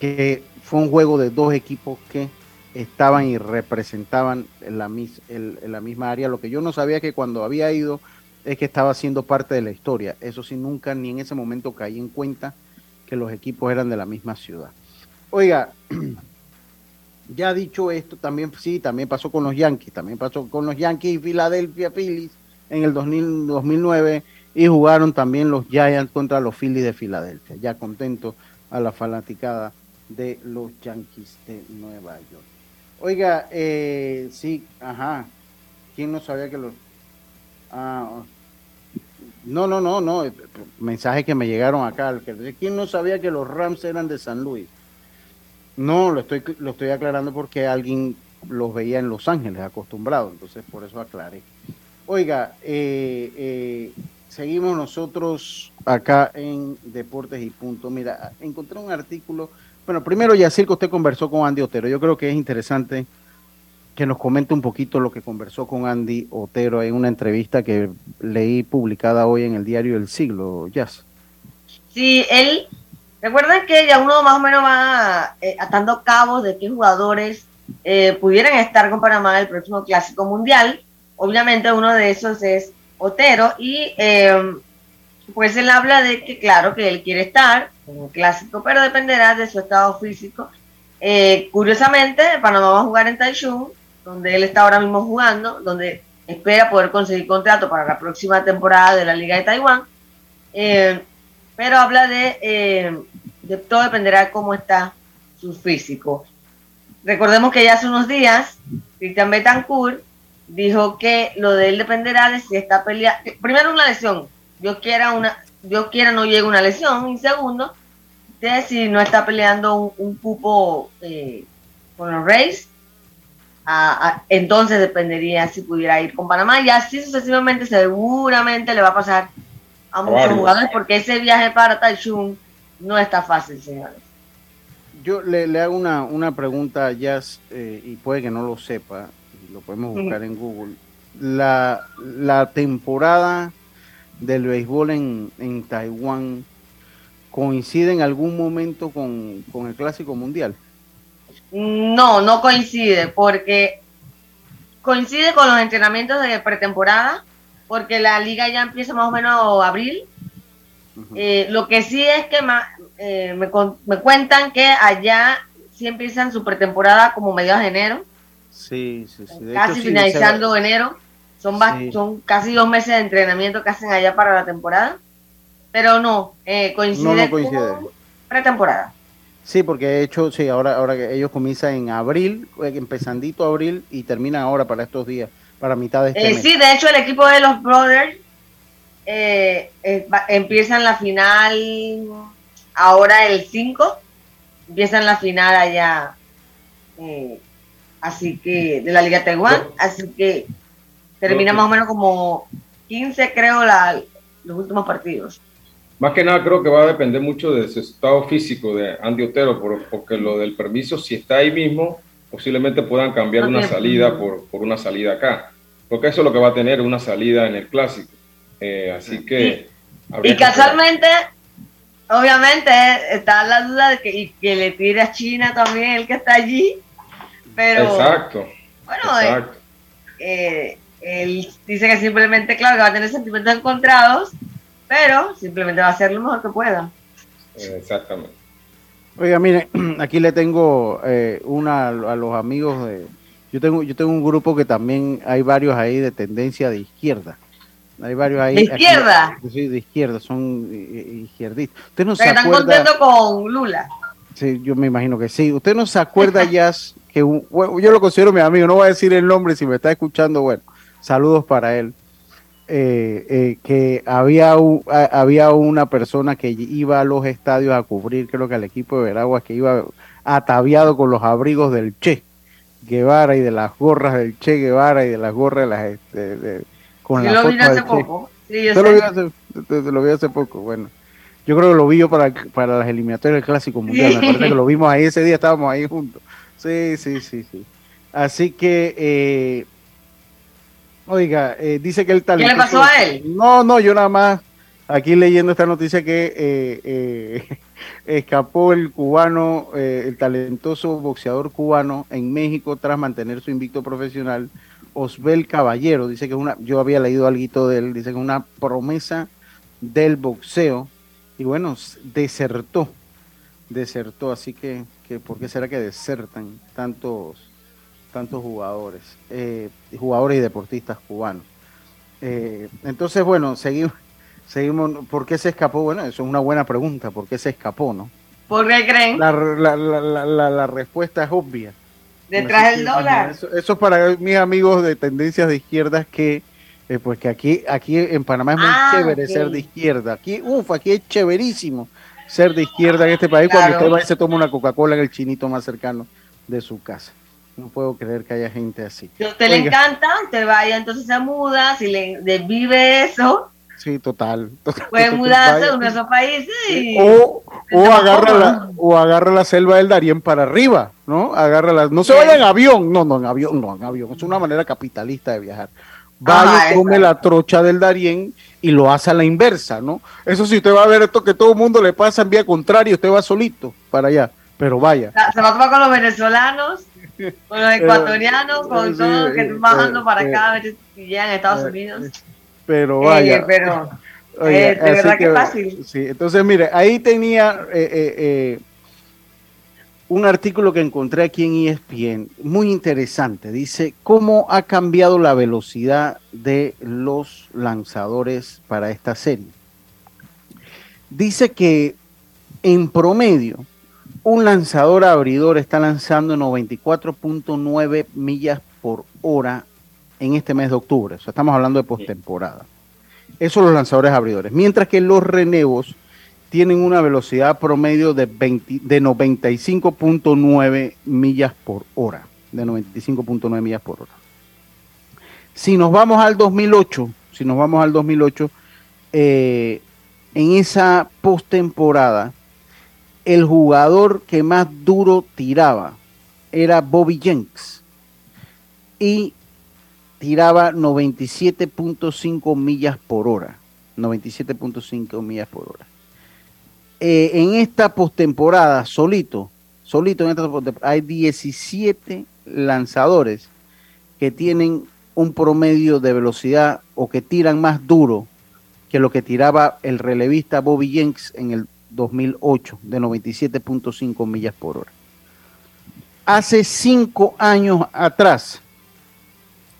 Speaker 1: que fue un juego de dos equipos que estaban y representaban la, la misma área. Lo que yo no sabía que cuando había ido es que estaba siendo parte de la historia. Eso sí, nunca ni en ese momento caí en cuenta que los equipos eran de la misma ciudad. Oiga, [clears throat] ya dicho esto, también sí, también pasó con los Yankees, también pasó con los Yankees y Philadelphia Phillies en el 2009 y jugaron también los Giants contra los Phillies de Filadelfia. Ya contento a la fanaticada de los Yankees de Nueva York. Oiga, eh, sí, ajá. ¿Quién no sabía que los... Ah, no, no, no, no. Mensaje que me llegaron acá. ¿Quién no sabía que los Rams eran de San Luis? No, lo estoy, lo estoy aclarando porque alguien los veía en Los Ángeles acostumbrado, entonces por eso aclaré. Oiga, eh, eh, seguimos nosotros acá en Deportes y Punto. Mira, encontré un artículo. Bueno, primero ya que usted conversó con Andy Otero. Yo creo que es interesante que nos comente un poquito lo que conversó con Andy Otero en una entrevista que leí publicada hoy en el diario El Siglo, Jazz.
Speaker 3: Sí, él, recuerden que ya uno más o menos va eh, atando cabos de qué jugadores eh, pudieran estar con Panamá en el próximo Clásico Mundial. Obviamente uno de esos es Otero y eh, pues él habla de que claro que él quiere estar en el Clásico, pero dependerá de su estado físico. curiosamente, Panamá va a jugar en Taichung, donde él está ahora mismo jugando, donde espera poder conseguir contrato para la próxima temporada de la Liga de Taiwán. Pero habla de, eh, de, todo dependerá de cómo está su físico. Recordemos que ya hace unos días, Cristian Betancourt dijo que lo de él dependerá de si está peleando. Primero, una lesión. Dios quiera, una, Dios quiera no llegue una lesión. Y segundo, de si no está peleando un, un cupo eh, con los Rays entonces dependería si pudiera ir con Panamá y así sucesivamente seguramente le va a pasar a muchos jugadores porque ese viaje para Taichung no está fácil, señores.
Speaker 1: Yo le, hago una, una pregunta a Jazz eh, y puede que no lo sepa, lo podemos buscar en Google. La, la temporada del béisbol en, en Taiwán coincide en algún momento con, con el Clásico Mundial.
Speaker 3: No, no coincide, porque coincide con los entrenamientos de pretemporada, porque la liga ya empieza más o menos abril. Eh, lo que sí es que eh, me, me, cuentan que allá sí empiezan su pretemporada como mediados de enero.
Speaker 1: Sí, sí, sí.
Speaker 3: casi finalizando enero. Son, son casi dos meses de entrenamiento que hacen allá para la temporada. Pero no, eh, coincide, con pretemporada.
Speaker 1: Sí, porque de hecho, sí, ahora, ahora que ellos comienzan en abril, eh, empezandito abril y terminan ahora para estos días, para mitad de este
Speaker 3: eh,
Speaker 1: mes.
Speaker 3: Sí, de hecho el equipo de los Brothers eh, empiezan la final ahora el 5, empiezan la final allá, así que de la Liga Taiwán, así que termina más o menos como 15 creo la, los últimos partidos.
Speaker 4: Más que nada creo que va a depender mucho de su estado físico de Andy Otero, porque lo del permiso, si está ahí mismo, posiblemente puedan cambiar una salida por, por, una salida acá. Porque eso es lo que va a tener una salida en el clásico. Eh, así que...
Speaker 3: Y, casualmente, obviamente, está la duda de que, que le tire a China también el que está allí. Pero...
Speaker 4: Exacto.
Speaker 3: Bueno, eh, eh, él dice que simplemente, claro, que va a tener sentimientos encontrados pero simplemente va a hacer lo mejor que pueda.
Speaker 4: Exactamente.
Speaker 1: Oiga, mire, [clears throat] aquí le tengo eh, una a los amigos de... Yo tengo, yo tengo un grupo que también hay varios ahí de tendencia de izquierda. Hay varios ahí.
Speaker 3: ¿De izquierda?
Speaker 1: sí, de izquierda, son izquierdistas.
Speaker 3: ¿Usted no se están contentos con Lula?
Speaker 1: Sí, yo me imagino que sí. ¿Usted no se acuerda ya que yo lo considero mi amigo, no voy a decir el nombre si me está escuchando, bueno, saludos para él. Eh, eh, que había, había una persona que iba a los estadios a cubrir, creo que al equipo de Veraguas, que iba ataviado con los abrigos del Che Guevara y de las gorras del Che Guevara y de las gorras de las... Este, con la
Speaker 3: lo vi hace poco. Sí,
Speaker 1: yo lo, vi hace, lo vi hace poco, bueno. Yo creo que lo vi yo para, para las eliminatorias del Clásico Mundial. Me parece que lo [laughs] vimos ahí ese día, estábamos ahí juntos. Sí, sí, sí, sí. Así que eh, Oiga, eh, dice que el talento.
Speaker 3: ¿Qué le pasó a él?
Speaker 1: No, no, yo nada más aquí leyendo esta noticia que eh, eh, [laughs] escapó el cubano, el talentoso boxeador cubano en México tras mantener su invicto profesional, Osbel Caballero. Dice que es una, yo había leído algo de él, dice que es una promesa del boxeo y bueno, desertó, desertó, así que, que ¿por qué será que desertan tantos? Tantos jugadores, eh, jugadores y deportistas cubanos. Eh, entonces, bueno, seguimos, [laughs] seguimos, ¿por qué se escapó? Bueno, eso es una buena pregunta, ¿por qué se escapó, no?
Speaker 3: ¿Por qué creen?
Speaker 1: La, la, la, la respuesta es obvia.
Speaker 3: Detrás del dólar.
Speaker 1: Eso, es para mis amigos de tendencias de izquierdas que, eh, pues que aquí, aquí en Panamá es muy ah, chévere ser de izquierda. Aquí, uff, aquí es chéverísimo ser de izquierda en este país cuando usted va y se toma una Coca-Cola en el chinito más cercano de su casa. No puedo creer que haya gente así.
Speaker 3: Si a usted le encanta, usted vaya, entonces se muda, si le, vive eso,
Speaker 1: Sí, total. [laughs]
Speaker 3: Puede mudarse a uno de esos países y...
Speaker 1: O, o agarra la, o agarra la selva del Darién para arriba, ¿no? Agarra la, no se vaya en avión, no, no, en avión, no, en avión. Es una manera capitalista de viajar. Vaya, come la trocha del Darién y lo hace a la inversa, ¿no? Eso sí, usted va a ver esto que todo el mundo le pasa en vía contraria, usted va solito para allá, pero vaya.
Speaker 3: Se va a tomar con los venezolanos, con los ecuatorianos, con todos los que están bajando para acá, a ver si llegan a Estados Unidos.
Speaker 1: Pero vaya.
Speaker 3: pero, [laughs] de verdad que, fácil.
Speaker 1: Sí, entonces mire, ahí tenía eh, un artículo que encontré aquí en ESPN, muy interesante. Dice, ¿cómo ha cambiado la velocidad de los lanzadores para esta serie? Dice que en promedio, un lanzador abridor está lanzando 94.9 millas por hora en este mes de octubre. O sea, estamos hablando de postemporada. Esos son los lanzadores abridores. Mientras que los renevos tienen una velocidad promedio de, de 95.9 millas por hora. De 95.9 millas por hora. Si nos vamos al 2008, si nos vamos al 2008, eh, en esa postemporada, el jugador que más duro tiraba era Bobby Jenks y tiraba 97.5 millas por hora. 97.5 millas por hora. Eh, en esta postemporada, solito, solito en esta hay 17 lanzadores que tienen un promedio de velocidad o que tiran más duro que lo que tiraba el relevista Bobby Jenks en el 2008, de 97.5 millas por hora. Hace cinco años atrás,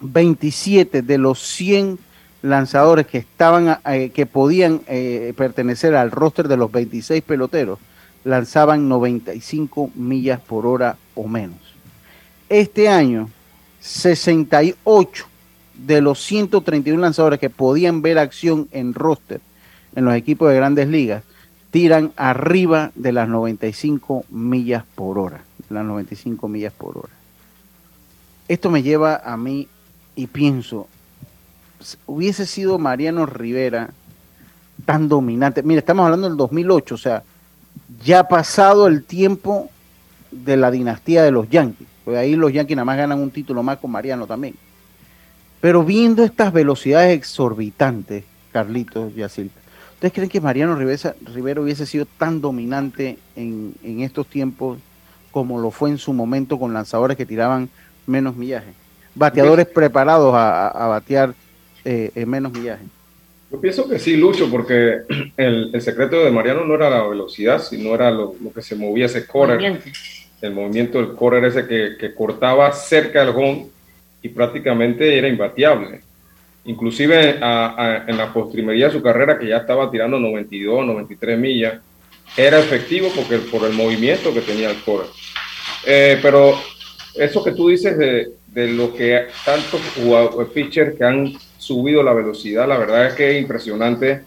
Speaker 1: 27 de los 100 lanzadores que estaban eh, que podían eh, pertenecer al roster de los 26 peloteros lanzaban 95 millas por hora o menos. Este año 68 de los 131 lanzadores que podían ver acción en roster en los equipos de grandes ligas tiran arriba de las 95 millas por hora, las 95 millas por hora. Esto me lleva a mí y pienso, hubiese sido Mariano Rivera tan dominante. Mira, estamos hablando del 2008, o sea, ya ha pasado el tiempo de la dinastía de los Yankees. Pues ahí los Yankees nada más ganan un título más con Mariano también. Pero viendo estas velocidades exorbitantes, Carlitos y Asilva, ¿ustedes creen que Mariano Rivera, hubiese sido tan dominante en, estos tiempos como lo fue en su momento con lanzadores que tiraban menos millaje? Bateadores preparados a batear eh, en menos millaje.
Speaker 4: Yo pienso que sí, Lucho, porque [clears throat] el, secreto de Mariano no era la velocidad, sino era lo, que se movía ese correr. El movimiento del correr ese que, cortaba cerca del home y prácticamente era imbatiable. Inclusive en la postrimería de su carrera, que ya estaba tirando 92, 93 millas, era efectivo porque por el movimiento que tenía el correr. Eh, pero eso que tú dices de, de lo que tantos pitchers que han subido la velocidad. La verdad es que es impresionante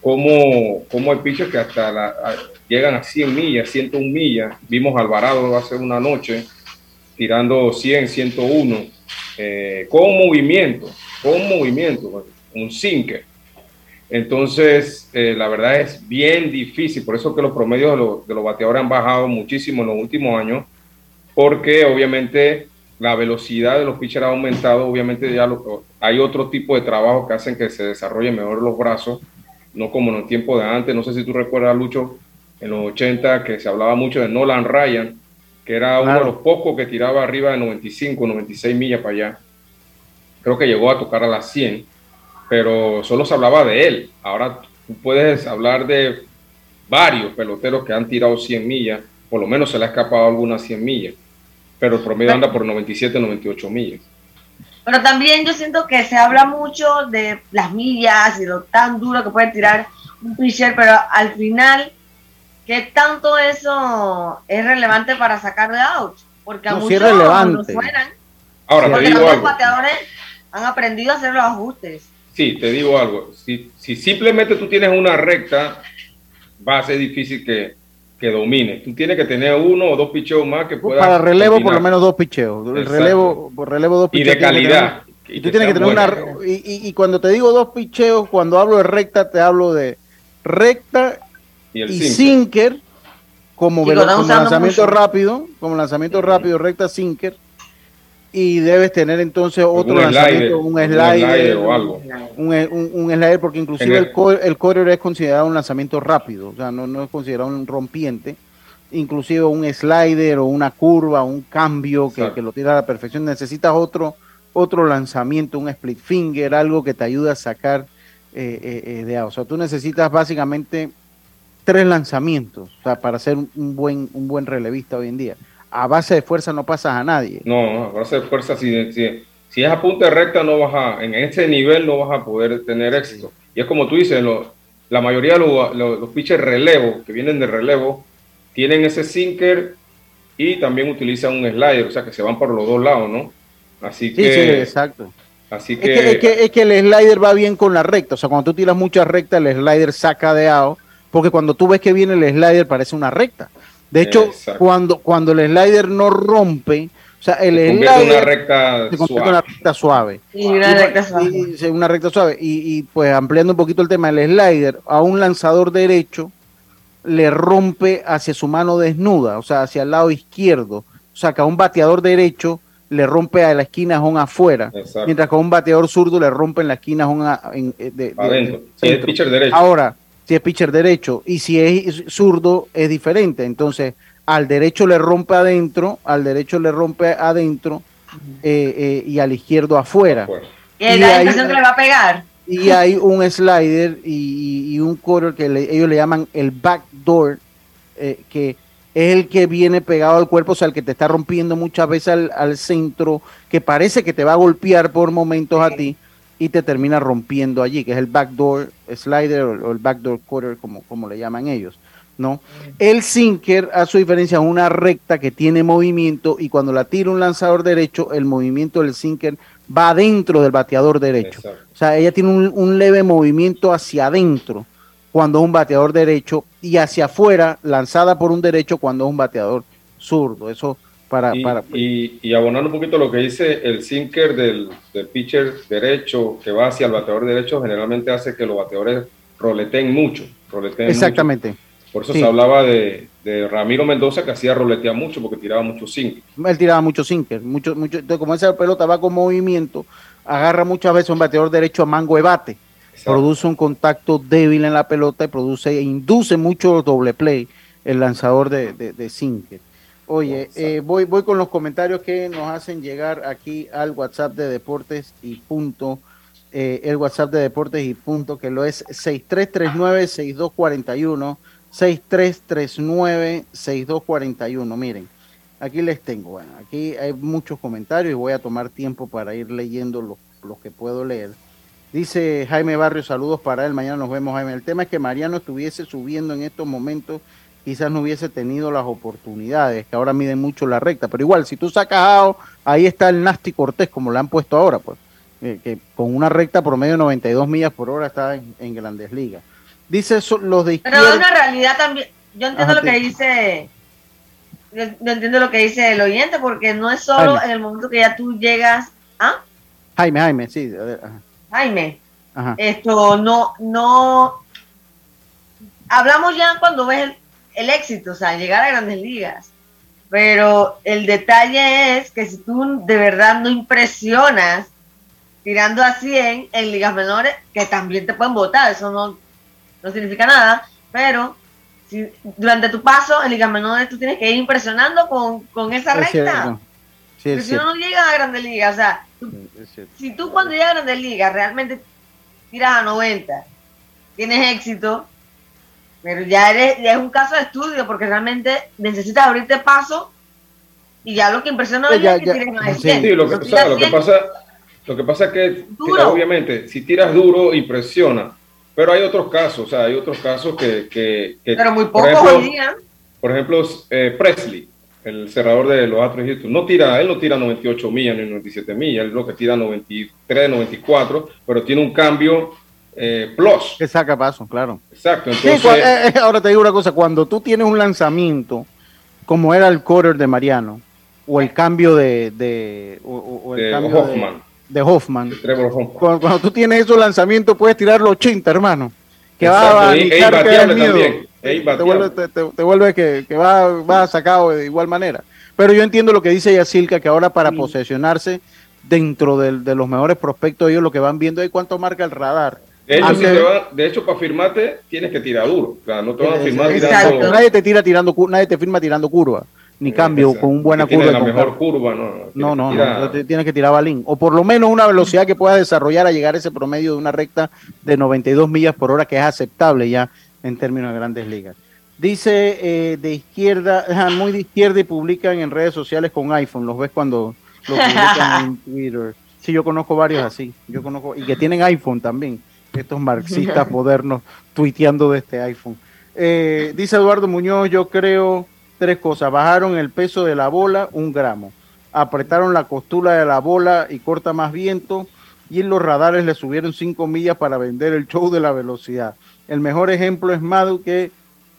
Speaker 4: cómo, cómo hay pitchers que hasta llegan a 100 millas, 101 millas. Vimos a Alvarado hace una noche tirando 100, 101, eh, con movimiento, con movimiento, un sinker. Entonces, eh, la verdad es bien difícil, por eso que los promedios de los, de los bateadores han bajado muchísimo en los últimos años, porque obviamente la velocidad de los pitchers ha aumentado, obviamente ya hay otro tipo de trabajo que hacen que se desarrollen mejor los brazos, no como en el tiempo de antes, no sé si tú recuerdas, Lucho, en los 80 que se hablaba mucho de Nolan Ryan, que era uno de los pocos que tiraba arriba de 95, 96 millas para allá. Creo que llegó a tocar a las 100, pero solo se hablaba de él. Ahora tú puedes hablar de varios peloteros que han tirado 100 millas, por lo menos se le ha escapado algunas 100 millas pero el promedio anda por 97, 98 millas.
Speaker 3: Pero también yo siento que se habla mucho de las millas y lo tan duro que puede tirar un pitcher, pero al final, ¿qué tanto eso es relevante para sacar de out? Porque a muchos no suenan.
Speaker 4: Ahora, te digo
Speaker 3: los bateadores han aprendido a hacer los ajustes.
Speaker 4: Sí, te digo algo. Si, si simplemente tú tienes una recta, va a ser difícil que, que domine. Tú tienes que tener uno o dos picheos más que puedan.
Speaker 1: Para relevo, por lo menos dos picheos. El relevo, por relevo, dos
Speaker 4: picheos. Y de calidad.
Speaker 1: Y, tú tienes que tener una. Y, y, cuando te digo dos picheos, cuando hablo de recta, te hablo de recta y, sinker, como, lanzamiento rápido, como lanzamiento rápido, recta sinker. Y debes tener entonces otro lanzamiento, un slider, o algo. Un, un, slider, porque inclusive el, el, es considerado un lanzamiento rápido, o sea, no, no es considerado un rompiente inclusive un slider o una curva, un cambio que, que, lo tira a la perfección. Necesitas otro, otro lanzamiento, un split finger, algo que te ayude a sacar eh, eh, eh de O sea, tú necesitas básicamente tres lanzamientos o sea, para ser un buen, un buen relevista hoy en día. A base de fuerza no pasas a nadie.
Speaker 4: No, a base de fuerza, si, si, si es a punta recta, no vas a, en ese nivel no vas a poder tener éxito. Y es como tú dices, la mayoría de los, los, los pitchers relevo, que vienen de relevo, tienen ese sinker y también utilizan un slider, o sea que se van por los dos lados, ¿no? Así que.
Speaker 1: Sí, sí, exacto. Así que... Es, que, es, que, el slider va bien con la recta, o sea, cuando tú tiras mucha recta, el slider saca de AO, porque cuando tú ves que viene el slider parece una recta. De hecho, cuando, cuando el slider no rompe, o sea, el
Speaker 4: se
Speaker 1: slider
Speaker 4: una recta se suave.
Speaker 1: una recta suave.
Speaker 3: Y una recta suave.
Speaker 1: Y, una recta suave. Y, y, pues ampliando un poquito el tema, el slider a un lanzador derecho le rompe hacia su mano desnuda, o sea, hacia el lado izquierdo. O sea, que a un bateador derecho le rompe a la esquina a afuera, mientras que a un bateador zurdo le rompe en la esquina a en, eh, de,
Speaker 4: pitcher derecho.
Speaker 1: Ahora, si es pitcher derecho y si es zurdo es diferente. Entonces, al derecho le rompe adentro, al derecho le rompe adentro eh, eh, y al izquierdo afuera.
Speaker 3: ¿Y, la impresión que le va a pegar?
Speaker 1: y hay un slider y, un quarter que ellos le llaman el backdoor, eh, que es el que viene pegado al cuerpo, o sea, el que te está rompiendo muchas veces al, centro, que parece que te va a golpear por momentos a ti y te termina rompiendo allí, que es el backdoor slider o, el backdoor quarter, como, como le llaman ellos. ¿no? El sinker, a su diferencia, es una recta que tiene movimiento y cuando la tira un lanzador derecho, el movimiento del sinker va adentro del bateador derecho. O sea, ella tiene un, leve movimiento hacia adentro cuando es un bateador derecho y hacia afuera lanzada por un derecho cuando es un bateador zurdo. Eso para...
Speaker 4: Y,
Speaker 1: para,
Speaker 4: y, abonando un poquito lo que dice el sinker del, pitcher derecho que va hacia el bateador derecho, generalmente hace que los bateadores roleten mucho.
Speaker 1: Exactamente.
Speaker 4: Por eso se hablaba de, Ramiro Mendoza que hacía roletear mucho porque tiraba mucho sinker.
Speaker 1: Él tiraba mucho sinker, mucho, mucho, entonces como esa pelota va con movimiento, agarra muchas veces un bateador derecho a mango de bate, produce un contacto débil en la pelota y produce e induce mucho doble play el lanzador de, de, sinker. Oye, eh, voy, voy con los comentarios que nos hacen llegar aquí al WhatsApp de Deportes y punto. Eh, el WhatsApp de Deportes y punto, que lo es 6339-6241. 6339-6241. Miren, aquí les tengo. Bueno, aquí hay muchos comentarios y voy a tomar tiempo para ir leyendo los, que puedo leer. Dice Jaime Barrio, saludos para él. Mañana nos vemos, Jaime. El tema es que Mariano estuviese subiendo en estos momentos, quizás no hubiese tenido las oportunidades, que ahora miden mucho la recta. Pero igual, si tú sacas a ahí está el Nasty Cortés, como le han puesto ahora, pues, eh, que con una recta promedio de 92 millas por hora está en grandes ligas. Dice los de
Speaker 3: izquierda. Pero una realidad también. Yo entiendo lo que dice. Yo, entiendo lo que dice el oyente, porque no es solo en el momento que ya tú llegas. ¿Ah?
Speaker 1: Jaime, Jaime, sí.
Speaker 3: Jaime. Esto no, no. Hablamos ya cuando ves el, el éxito, o sea, llegar a grandes ligas. Pero el detalle es que si tú de verdad no impresionas tirando a 100 en ligas menores, que también te pueden votar, eso no, no significa nada, pero si durante tu paso en Liga Menores tú tienes que ir impresionando con, esa recta. si uno no llega a Grandes Ligas, o sea, si tú cuando llegas a Grandes Ligas realmente tiras a 90, tienes éxito, pero ya, eres, ya es un caso de estudio porque realmente necesitas abrirte paso y ya lo que impresiona es que tires
Speaker 4: más sí, lo que, pasa, lo que pasa lo que pasa es que, obviamente si tiras duro impresiona. Pero hay otros casos, o sea, hay otros casos que... que,
Speaker 3: Pero muy pocos hoy día.
Speaker 4: Por ejemplo, eh, Presley, el cerrador de los Astros de no tira, él no tira 98 millas ni 97 millas, él lo que tira 93, 94, pero tiene un cambio eh, plus.
Speaker 1: Que saca paso, claro.
Speaker 4: Exacto. Entonces,
Speaker 1: eh, eh, ahora te digo una cosa, cuando tú tienes un lanzamiento, como era el quarter de Mariano, o el cambio de... de o, el cambio
Speaker 4: Hoffman.
Speaker 1: de Hoffman.
Speaker 4: Trevor Hoffman.
Speaker 1: Cuando, cuando tú tienes esos lanzamientos, puedes tirar los 80, hermano. Que va a
Speaker 4: y-
Speaker 1: que miedo. Te vuelve, te, te- te vuelve que, que va, va sacado de igual manera. Pero yo entiendo lo que dice Yacilca, que ahora para posesionarse dentro de, los mejores prospectos, ellos lo que van viendo es cuánto marca el radar.
Speaker 4: De hecho, si
Speaker 1: Antes-
Speaker 4: te va- de hecho, para firmarte tienes que tirar duro. No te van a firmar tirando.
Speaker 1: Nadie te tira tirando, nadie te firma tirando curva, ni cambio con una buena curva.
Speaker 4: la mejor curva, no.
Speaker 1: No, no,
Speaker 4: Tira-
Speaker 1: no, te- tienes que tirar balín. O por lo menos una velocidad que puedas desarrollar a llegar a ese promedio de una recta de 92 millas por hora, que es aceptable ya en términos de grandes ligas. Dice eh, de izquierda, [laughs] muy de izquierda y publican en redes sociales con iPhone. Los ves cuando lo publican en [laughs] Twitter. Sí, yo conozco varios así. Yo conozco, y que tienen iPhone también. Estos marxistas modernos tuiteando de este iPhone. Eh, dice Eduardo Muñoz, yo creo tres cosas. Bajaron el peso de la bola un gramo. Apretaron la costura de la bola y corta más viento. Y en los radares le subieron cinco millas para vender el show de la velocidad. El mejor ejemplo es Madu que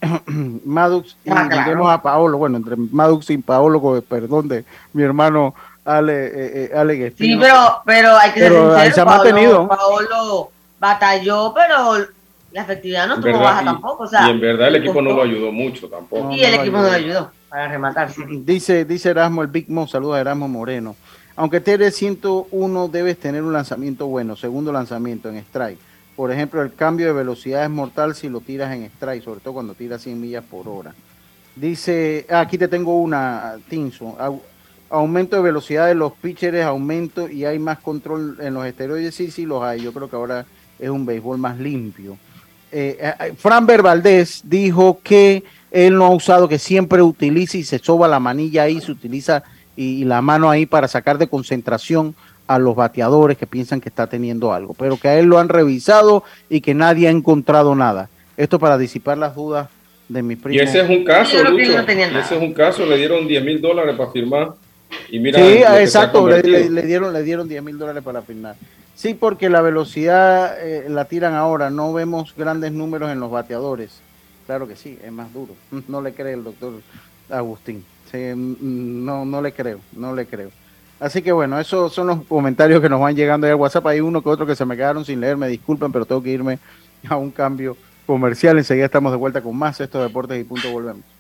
Speaker 1: [clears throat] Madux y
Speaker 3: Ah, claro.
Speaker 1: a Paolo, bueno, entre Madux y Paolo, con el perdón de mi hermano Ale, eh, eh, Ale
Speaker 3: Sí, pero, pero hay que ser
Speaker 1: Pero ahí
Speaker 3: sincero,
Speaker 1: se ha
Speaker 3: Paolo-
Speaker 1: mantenido.
Speaker 3: Paolo batalló, pero la efectividad no estuvo baja
Speaker 4: y-
Speaker 3: tampoco. O sea,
Speaker 4: y en verdad el equipo no lo ayudó mucho tampoco.
Speaker 3: Y el equipo no le ayudó para rematar. sí.
Speaker 1: Dice, dice Erasmo, el Big Mo, saludos a Erasmo Moreno. Aunque TR 101 debes tener un lanzamiento bueno, segundo lanzamiento en strike. Por ejemplo, el cambio de velocidad es mortal si lo tiras en strike, sobre todo cuando tiras 100 millas por hora. Dice, ah, aquí te tengo una, Tinso. Au- Aumento de velocidad de los pitchers, aumento y hay más control en los esteroides. Sí, sí, los hay. Yo creo que ahora es un béisbol más limpio. Eh, eh, Fran Valdés dijo que él no ha usado, que siempre utiliza y se soba la manilla ahí, se utiliza y, y la mano ahí para sacar de concentración a los bateadores que piensan que está teniendo algo, pero que a él lo han revisado y que nadie ha encontrado nada. Esto para disipar las dudas de mi primo.
Speaker 4: Y ese es un caso, Lucho.
Speaker 3: no
Speaker 4: ese es un caso, le dieron 10 mil dólares para firmar. Y mira,
Speaker 1: sí, exacto, le,
Speaker 4: convertido.
Speaker 1: le- le dieron le dieron 10 mil dólares para firmar. Sí, porque la velocidad eh, la tiran ahora, no vemos grandes números en los bateadores. Claro que sí, es más duro. [laughs] No le cree el doctor Agustín. Sí, mm, no, no le creo, no le creo. Así que bueno, esos son los comentarios que nos van llegando ahí al WhatsApp. Hay uno que otro que se me quedaron sin leer, me disculpen, pero tengo que irme [laughs] a un cambio comercial. Enseguida estamos de vuelta con más estos deportes y punto volvemos.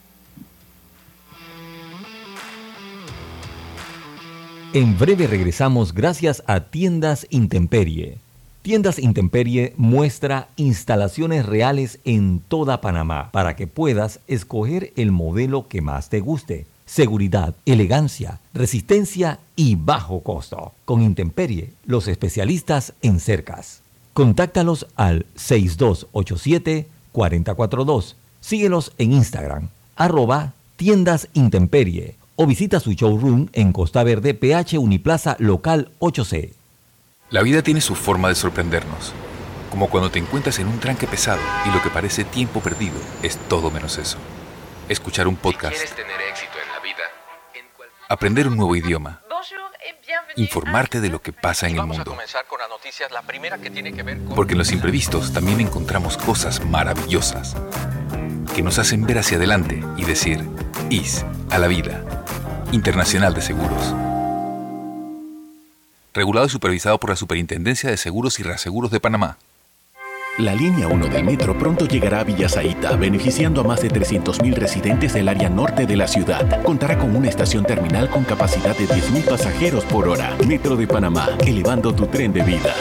Speaker 2: En breve regresamos gracias a Tiendas Intemperie. Tiendas Intemperie muestra instalaciones reales en toda Panamá para que puedas escoger el modelo que más te guste. Seguridad, elegancia, resistencia y bajo costo. Con Intemperie, los especialistas en cercas. Contáctalos al 6287-4042. Síguelos en Instagram, arroba tiendas Intemperie o visita su showroom en Costa Verde, PH Uniplaza Local 8C.
Speaker 10: La vida tiene su forma de sorprendernos, como cuando te encuentras en un tranque pesado y lo que parece tiempo perdido es todo menos eso. Escuchar un podcast,
Speaker 11: tener éxito en la vida,
Speaker 10: aprender un nuevo idioma, informarte de lo que pasa en el mundo. Porque en los imprevistos también encontramos cosas maravillosas que nos hacen ver hacia adelante y decir, IS a la vida. Internacional de Seguros. Regulado y supervisado por la Superintendencia de Seguros y Reaseguros de Panamá.
Speaker 7: La línea 1 del metro pronto llegará a Villasaita, beneficiando a más de 300.000 residentes del área norte de la ciudad. Contará con una estación terminal con capacidad de 10.000 pasajeros por hora. Metro de Panamá, elevando tu tren de vida.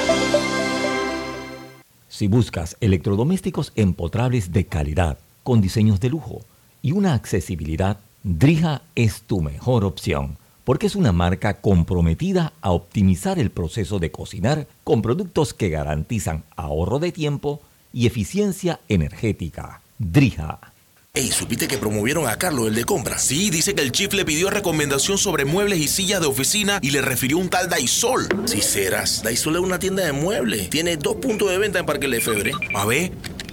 Speaker 2: Si buscas electrodomésticos empotrables de calidad, con diseños de lujo y una accesibilidad, Drija es tu mejor opción, porque es una marca comprometida a optimizar el proceso de cocinar con productos que garantizan ahorro de tiempo y eficiencia energética. Drija.
Speaker 9: Ey, ¿supiste que promovieron a Carlos, el de compra? Sí, dice que el chief le pidió recomendación sobre muebles y sillas de oficina y le refirió un tal Daisol. Si serás, Daisol es una tienda de muebles. Tiene dos puntos de venta en Parque Lefebvre. A ver,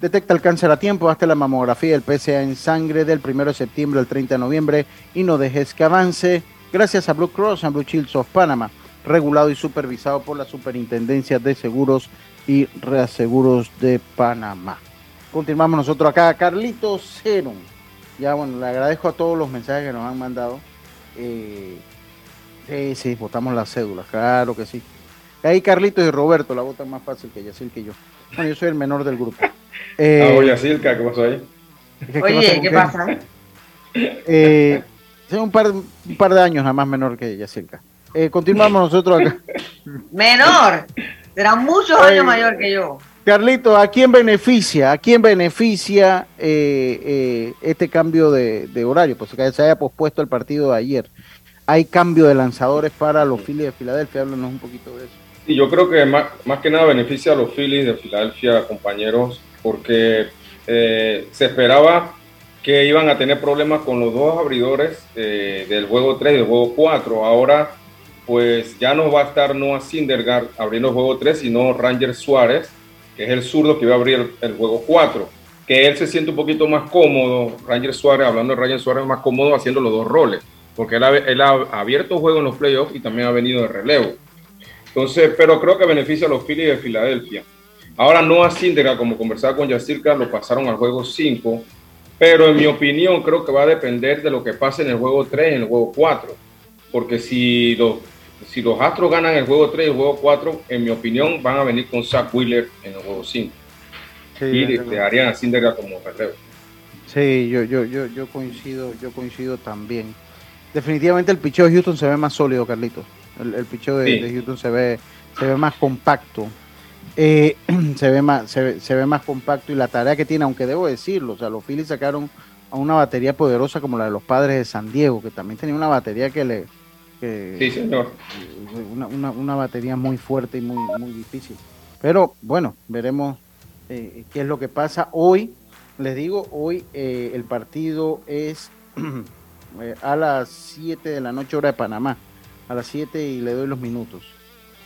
Speaker 1: Detecta el cáncer a tiempo, hazte la mamografía del PSA en sangre del 1 de septiembre al 30 de noviembre y no dejes que avance. Gracias a Blue Cross and Blue Shields of Panama, regulado y supervisado por la Superintendencia de Seguros y Reaseguros de Panamá. Continuamos nosotros acá, Carlitos Cero. Ya bueno, le agradezco a todos los mensajes que nos han mandado. Eh, sí, sí, votamos las cédulas, claro que sí. Ahí Carlitos y Roberto la votan más fácil que Yacil que yo. Bueno, yo soy el menor del grupo. [laughs] Eh,
Speaker 4: ah, oye, Silca, ¿qué pasó ahí?
Speaker 1: ¿qué- qué
Speaker 3: Oye, ¿qué
Speaker 1: pasa? Eh, soy un par, un par de años nada más menor que Yacilca. Eh, continuamos nosotros acá. [laughs]
Speaker 3: Menor. Será muchos años mayor que yo.
Speaker 1: Carlito, ¿a quién beneficia? ¿A quién beneficia eh, eh, este cambio de, de horario? Pues que se haya pospuesto el partido de ayer. Hay cambio de lanzadores para los Phillies de Filadelfia. Háblanos un poquito de eso.
Speaker 4: Y yo creo que más, más que nada beneficia a los Phillies de Filadelfia, compañeros, porque eh, se esperaba que iban a tener problemas con los dos abridores eh, del juego 3 y del juego 4. Ahora, pues ya no va a estar Noah Syndergaard abriendo el juego 3, sino Ranger Suárez, que es el zurdo que va a abrir el juego 4. Que él se siente un poquito más cómodo, Ranger Suárez, hablando de Ranger Suárez, más cómodo haciendo los dos roles, porque él ha, él ha abierto juego en los playoffs y también ha venido de relevo. Entonces, pero creo que beneficia a los Phillies de Filadelfia. Ahora Noah Syndergaard, como conversaba con Yacirca, lo pasaron al juego 5, pero en mi opinión creo que va a depender de lo que pase en el juego 3 y en el juego 4. Porque si los, si los Astros ganan el juego 3 y el juego 4, en mi opinión van a venir con Zach Wheeler en el juego 5. y
Speaker 1: de-
Speaker 4: dejarían a Syndergaard como relevo.
Speaker 1: Sí, yo, yo, yo, yo coincido, yo coincido también. Definitivamente el picheo de Houston se ve más sólido, Carlitos. El, el picheo de,
Speaker 4: Sí.
Speaker 1: de Houston se ve, se ve más compacto. Eh, [clears throat] se ve más, se, ve- se ve más compacto y la tarea que tiene, aunque debo decirlo, o sea, los Phillies sacaron a una batería poderosa como la de los padres de San Diego, que también tenía una batería que le que-
Speaker 4: Sí, señor.
Speaker 1: una, una, una batería muy fuerte y muy, muy difícil. Pero bueno, veremos eh, qué es lo que pasa. Hoy, les digo, hoy eh, el partido es [clears throat] eh, a las 7 de la noche hora de Panamá. A las 7 y le doy los minutos.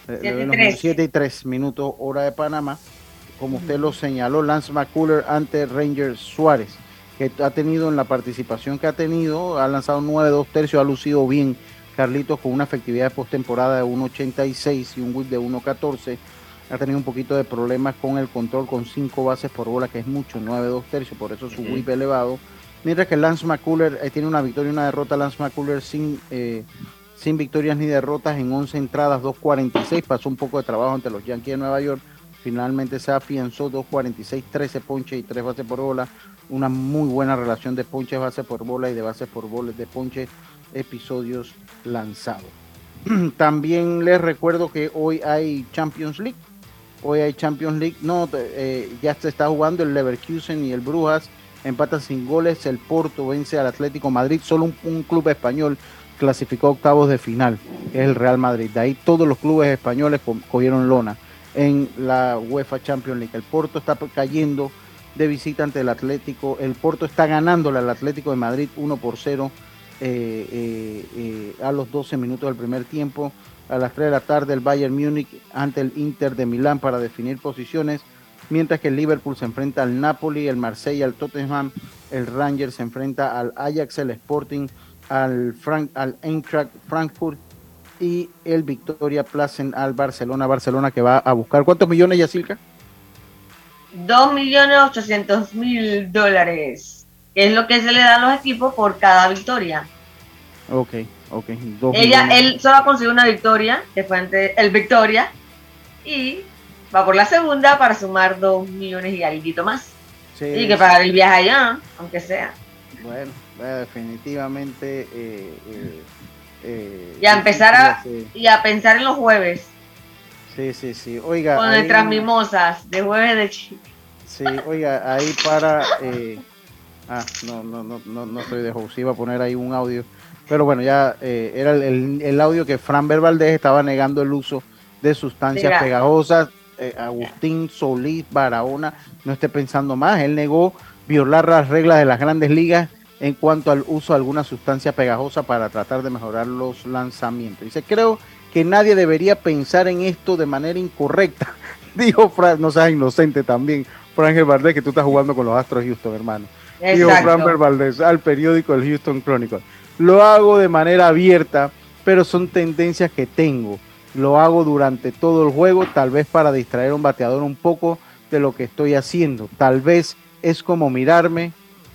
Speaker 1: Le- doy los minutos, 7 y 3 minutos hora de Panamá. Como usted lo señaló, Lance McCuller ante Ranger Suárez, que ha tenido en la participación que ha tenido, ha lanzado 9 2 tercios, ha lucido bien Carlitos con una efectividad de postemporada de 1.86 y un whip de 1.14. Ha tenido un poquito de problemas con el control con 5 bases por bola, que es mucho, 9-2 tercios, por eso su whip elevado. Mientras que Lance McCuller eh, tiene una victoria y una derrota. Lance McCuller sin, eh, sin victorias ni derrotas en 11 entradas, 2.46. Pasó un poco de trabajo ante los Yankees de Nueva York. Finalmente se afianzó 2.46, 13 ponches y 3 bases por bola. Una muy buena relación de ponches, bases por bola y de bases por bola, de ponches, episodios lanzados. [clears throat] También les recuerdo que hoy hay Champions League. Hoy hay Champions League. No, eh, ya se está jugando el Leverkusen y el Brujas. Empatan sin goles. El Porto vence al Atlético Madrid. Solo un club español clasificó a octavos de final, es el Real Madrid. De ahí todos los clubes españoles co- cogieron lona en la UEFA Champions League. El Porto está cayendo de visita ante el Atlético. El Porto está ganándole al Atlético de Madrid 1 por 0 eh, eh, eh, a los 12 minutos del primer tiempo. A las 3 de la tarde el Bayern Múnich ante el Inter de Milán para definir posiciones. Mientras que el Liverpool se enfrenta al Napoli, el Marsella al Tottenham, el Rangers se enfrenta al Ajax, el Sporting, al, Frank, al Eintracht Frankfurt y el Victoria Placen al Barcelona. Barcelona que va a buscar. ¿Cuántos millones, Yacilca?
Speaker 3: 2.800.000 dólares, que es lo que se le da a los equipos por cada victoria.
Speaker 1: Ok, ok.
Speaker 3: Ella, él solo ha conseguido una victoria, que fue ante el Victoria, y va por la segunda para sumar 2 millones y algo más.
Speaker 1: Sí,
Speaker 3: y que pagar el viaje allá, aunque sea.
Speaker 1: Bueno, definitivamente. eh, eh, eh,
Speaker 3: Y a empezar a,
Speaker 1: sí,
Speaker 3: y a pensar en los jueves,
Speaker 1: Sí, sí, sí. Oiga,
Speaker 3: con nuestras mimosas de jueves de chi-
Speaker 1: Sí, oiga, ahí para, eh, Ah, no, no, no, no, no soy de host. Iba a poner ahí un audio. Pero bueno, ya eh, era el, el- el audio que Fran Valdés estaba negando el uso de sustancias
Speaker 3: Mira.
Speaker 1: pegajosas. Eh, Agustín Solís Barahona no esté pensando más. Él negó violar las reglas de las grandes ligas en cuanto al uso de alguna sustancia pegajosa para tratar de mejorar los lanzamientos. Dice, creo que nadie debería pensar en esto de manera incorrecta. [laughs] Dijo Fran, no seas inocente también, Frangel Valdés, que tú estás jugando con los Astros de Houston, hermano. Dijo. Fran Valdés al periódico el Houston Chronicle. Lo hago de manera abierta, pero son tendencias que tengo. Lo hago durante todo el juego, tal vez para distraer a un bateador un poco de lo que estoy haciendo. Tal vez es como mirarme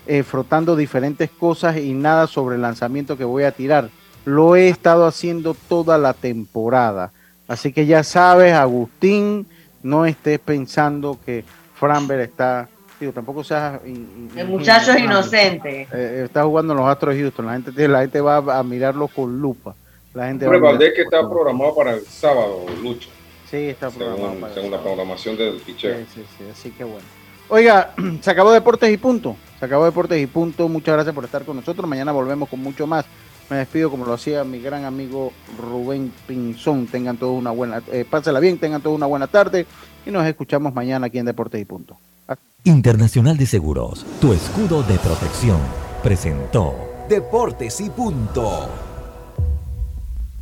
Speaker 1: eh, frotando diferentes cosas y nada sobre el lanzamiento que voy a tirar. Lo he estado haciendo toda la temporada. Así que ya sabes, Agustín, no estés pensando que Framber está... Digo, tampoco seas... in- in-
Speaker 3: El muchacho es inocente.
Speaker 1: eh, está jugando en los Astros de Houston. La gente, la gente va a mirarlo con lupa. La gente va a
Speaker 4: Hombre,
Speaker 1: mirar-
Speaker 4: Valdés que está programado para el sábado, Lucho.
Speaker 1: Sí, está programado
Speaker 4: Según,
Speaker 1: para
Speaker 4: según la programación del picheo.
Speaker 1: Sí, sí, sí, así que bueno. Oiga, [clears throat] se acabó Deportes y Punto. Se acabó Deportes y Punto. Muchas gracias por estar con nosotros. Mañana volvemos con mucho más. Me despido como lo hacía mi gran amigo Rubén Pinzón. Tengan todos una buena, eh, pásela bien, tengan todos una buena tarde y nos escuchamos mañana aquí en Deportes y Punto.
Speaker 2: Internacional de Seguros, tu escudo de protección, presentó
Speaker 12: Deportes y punto.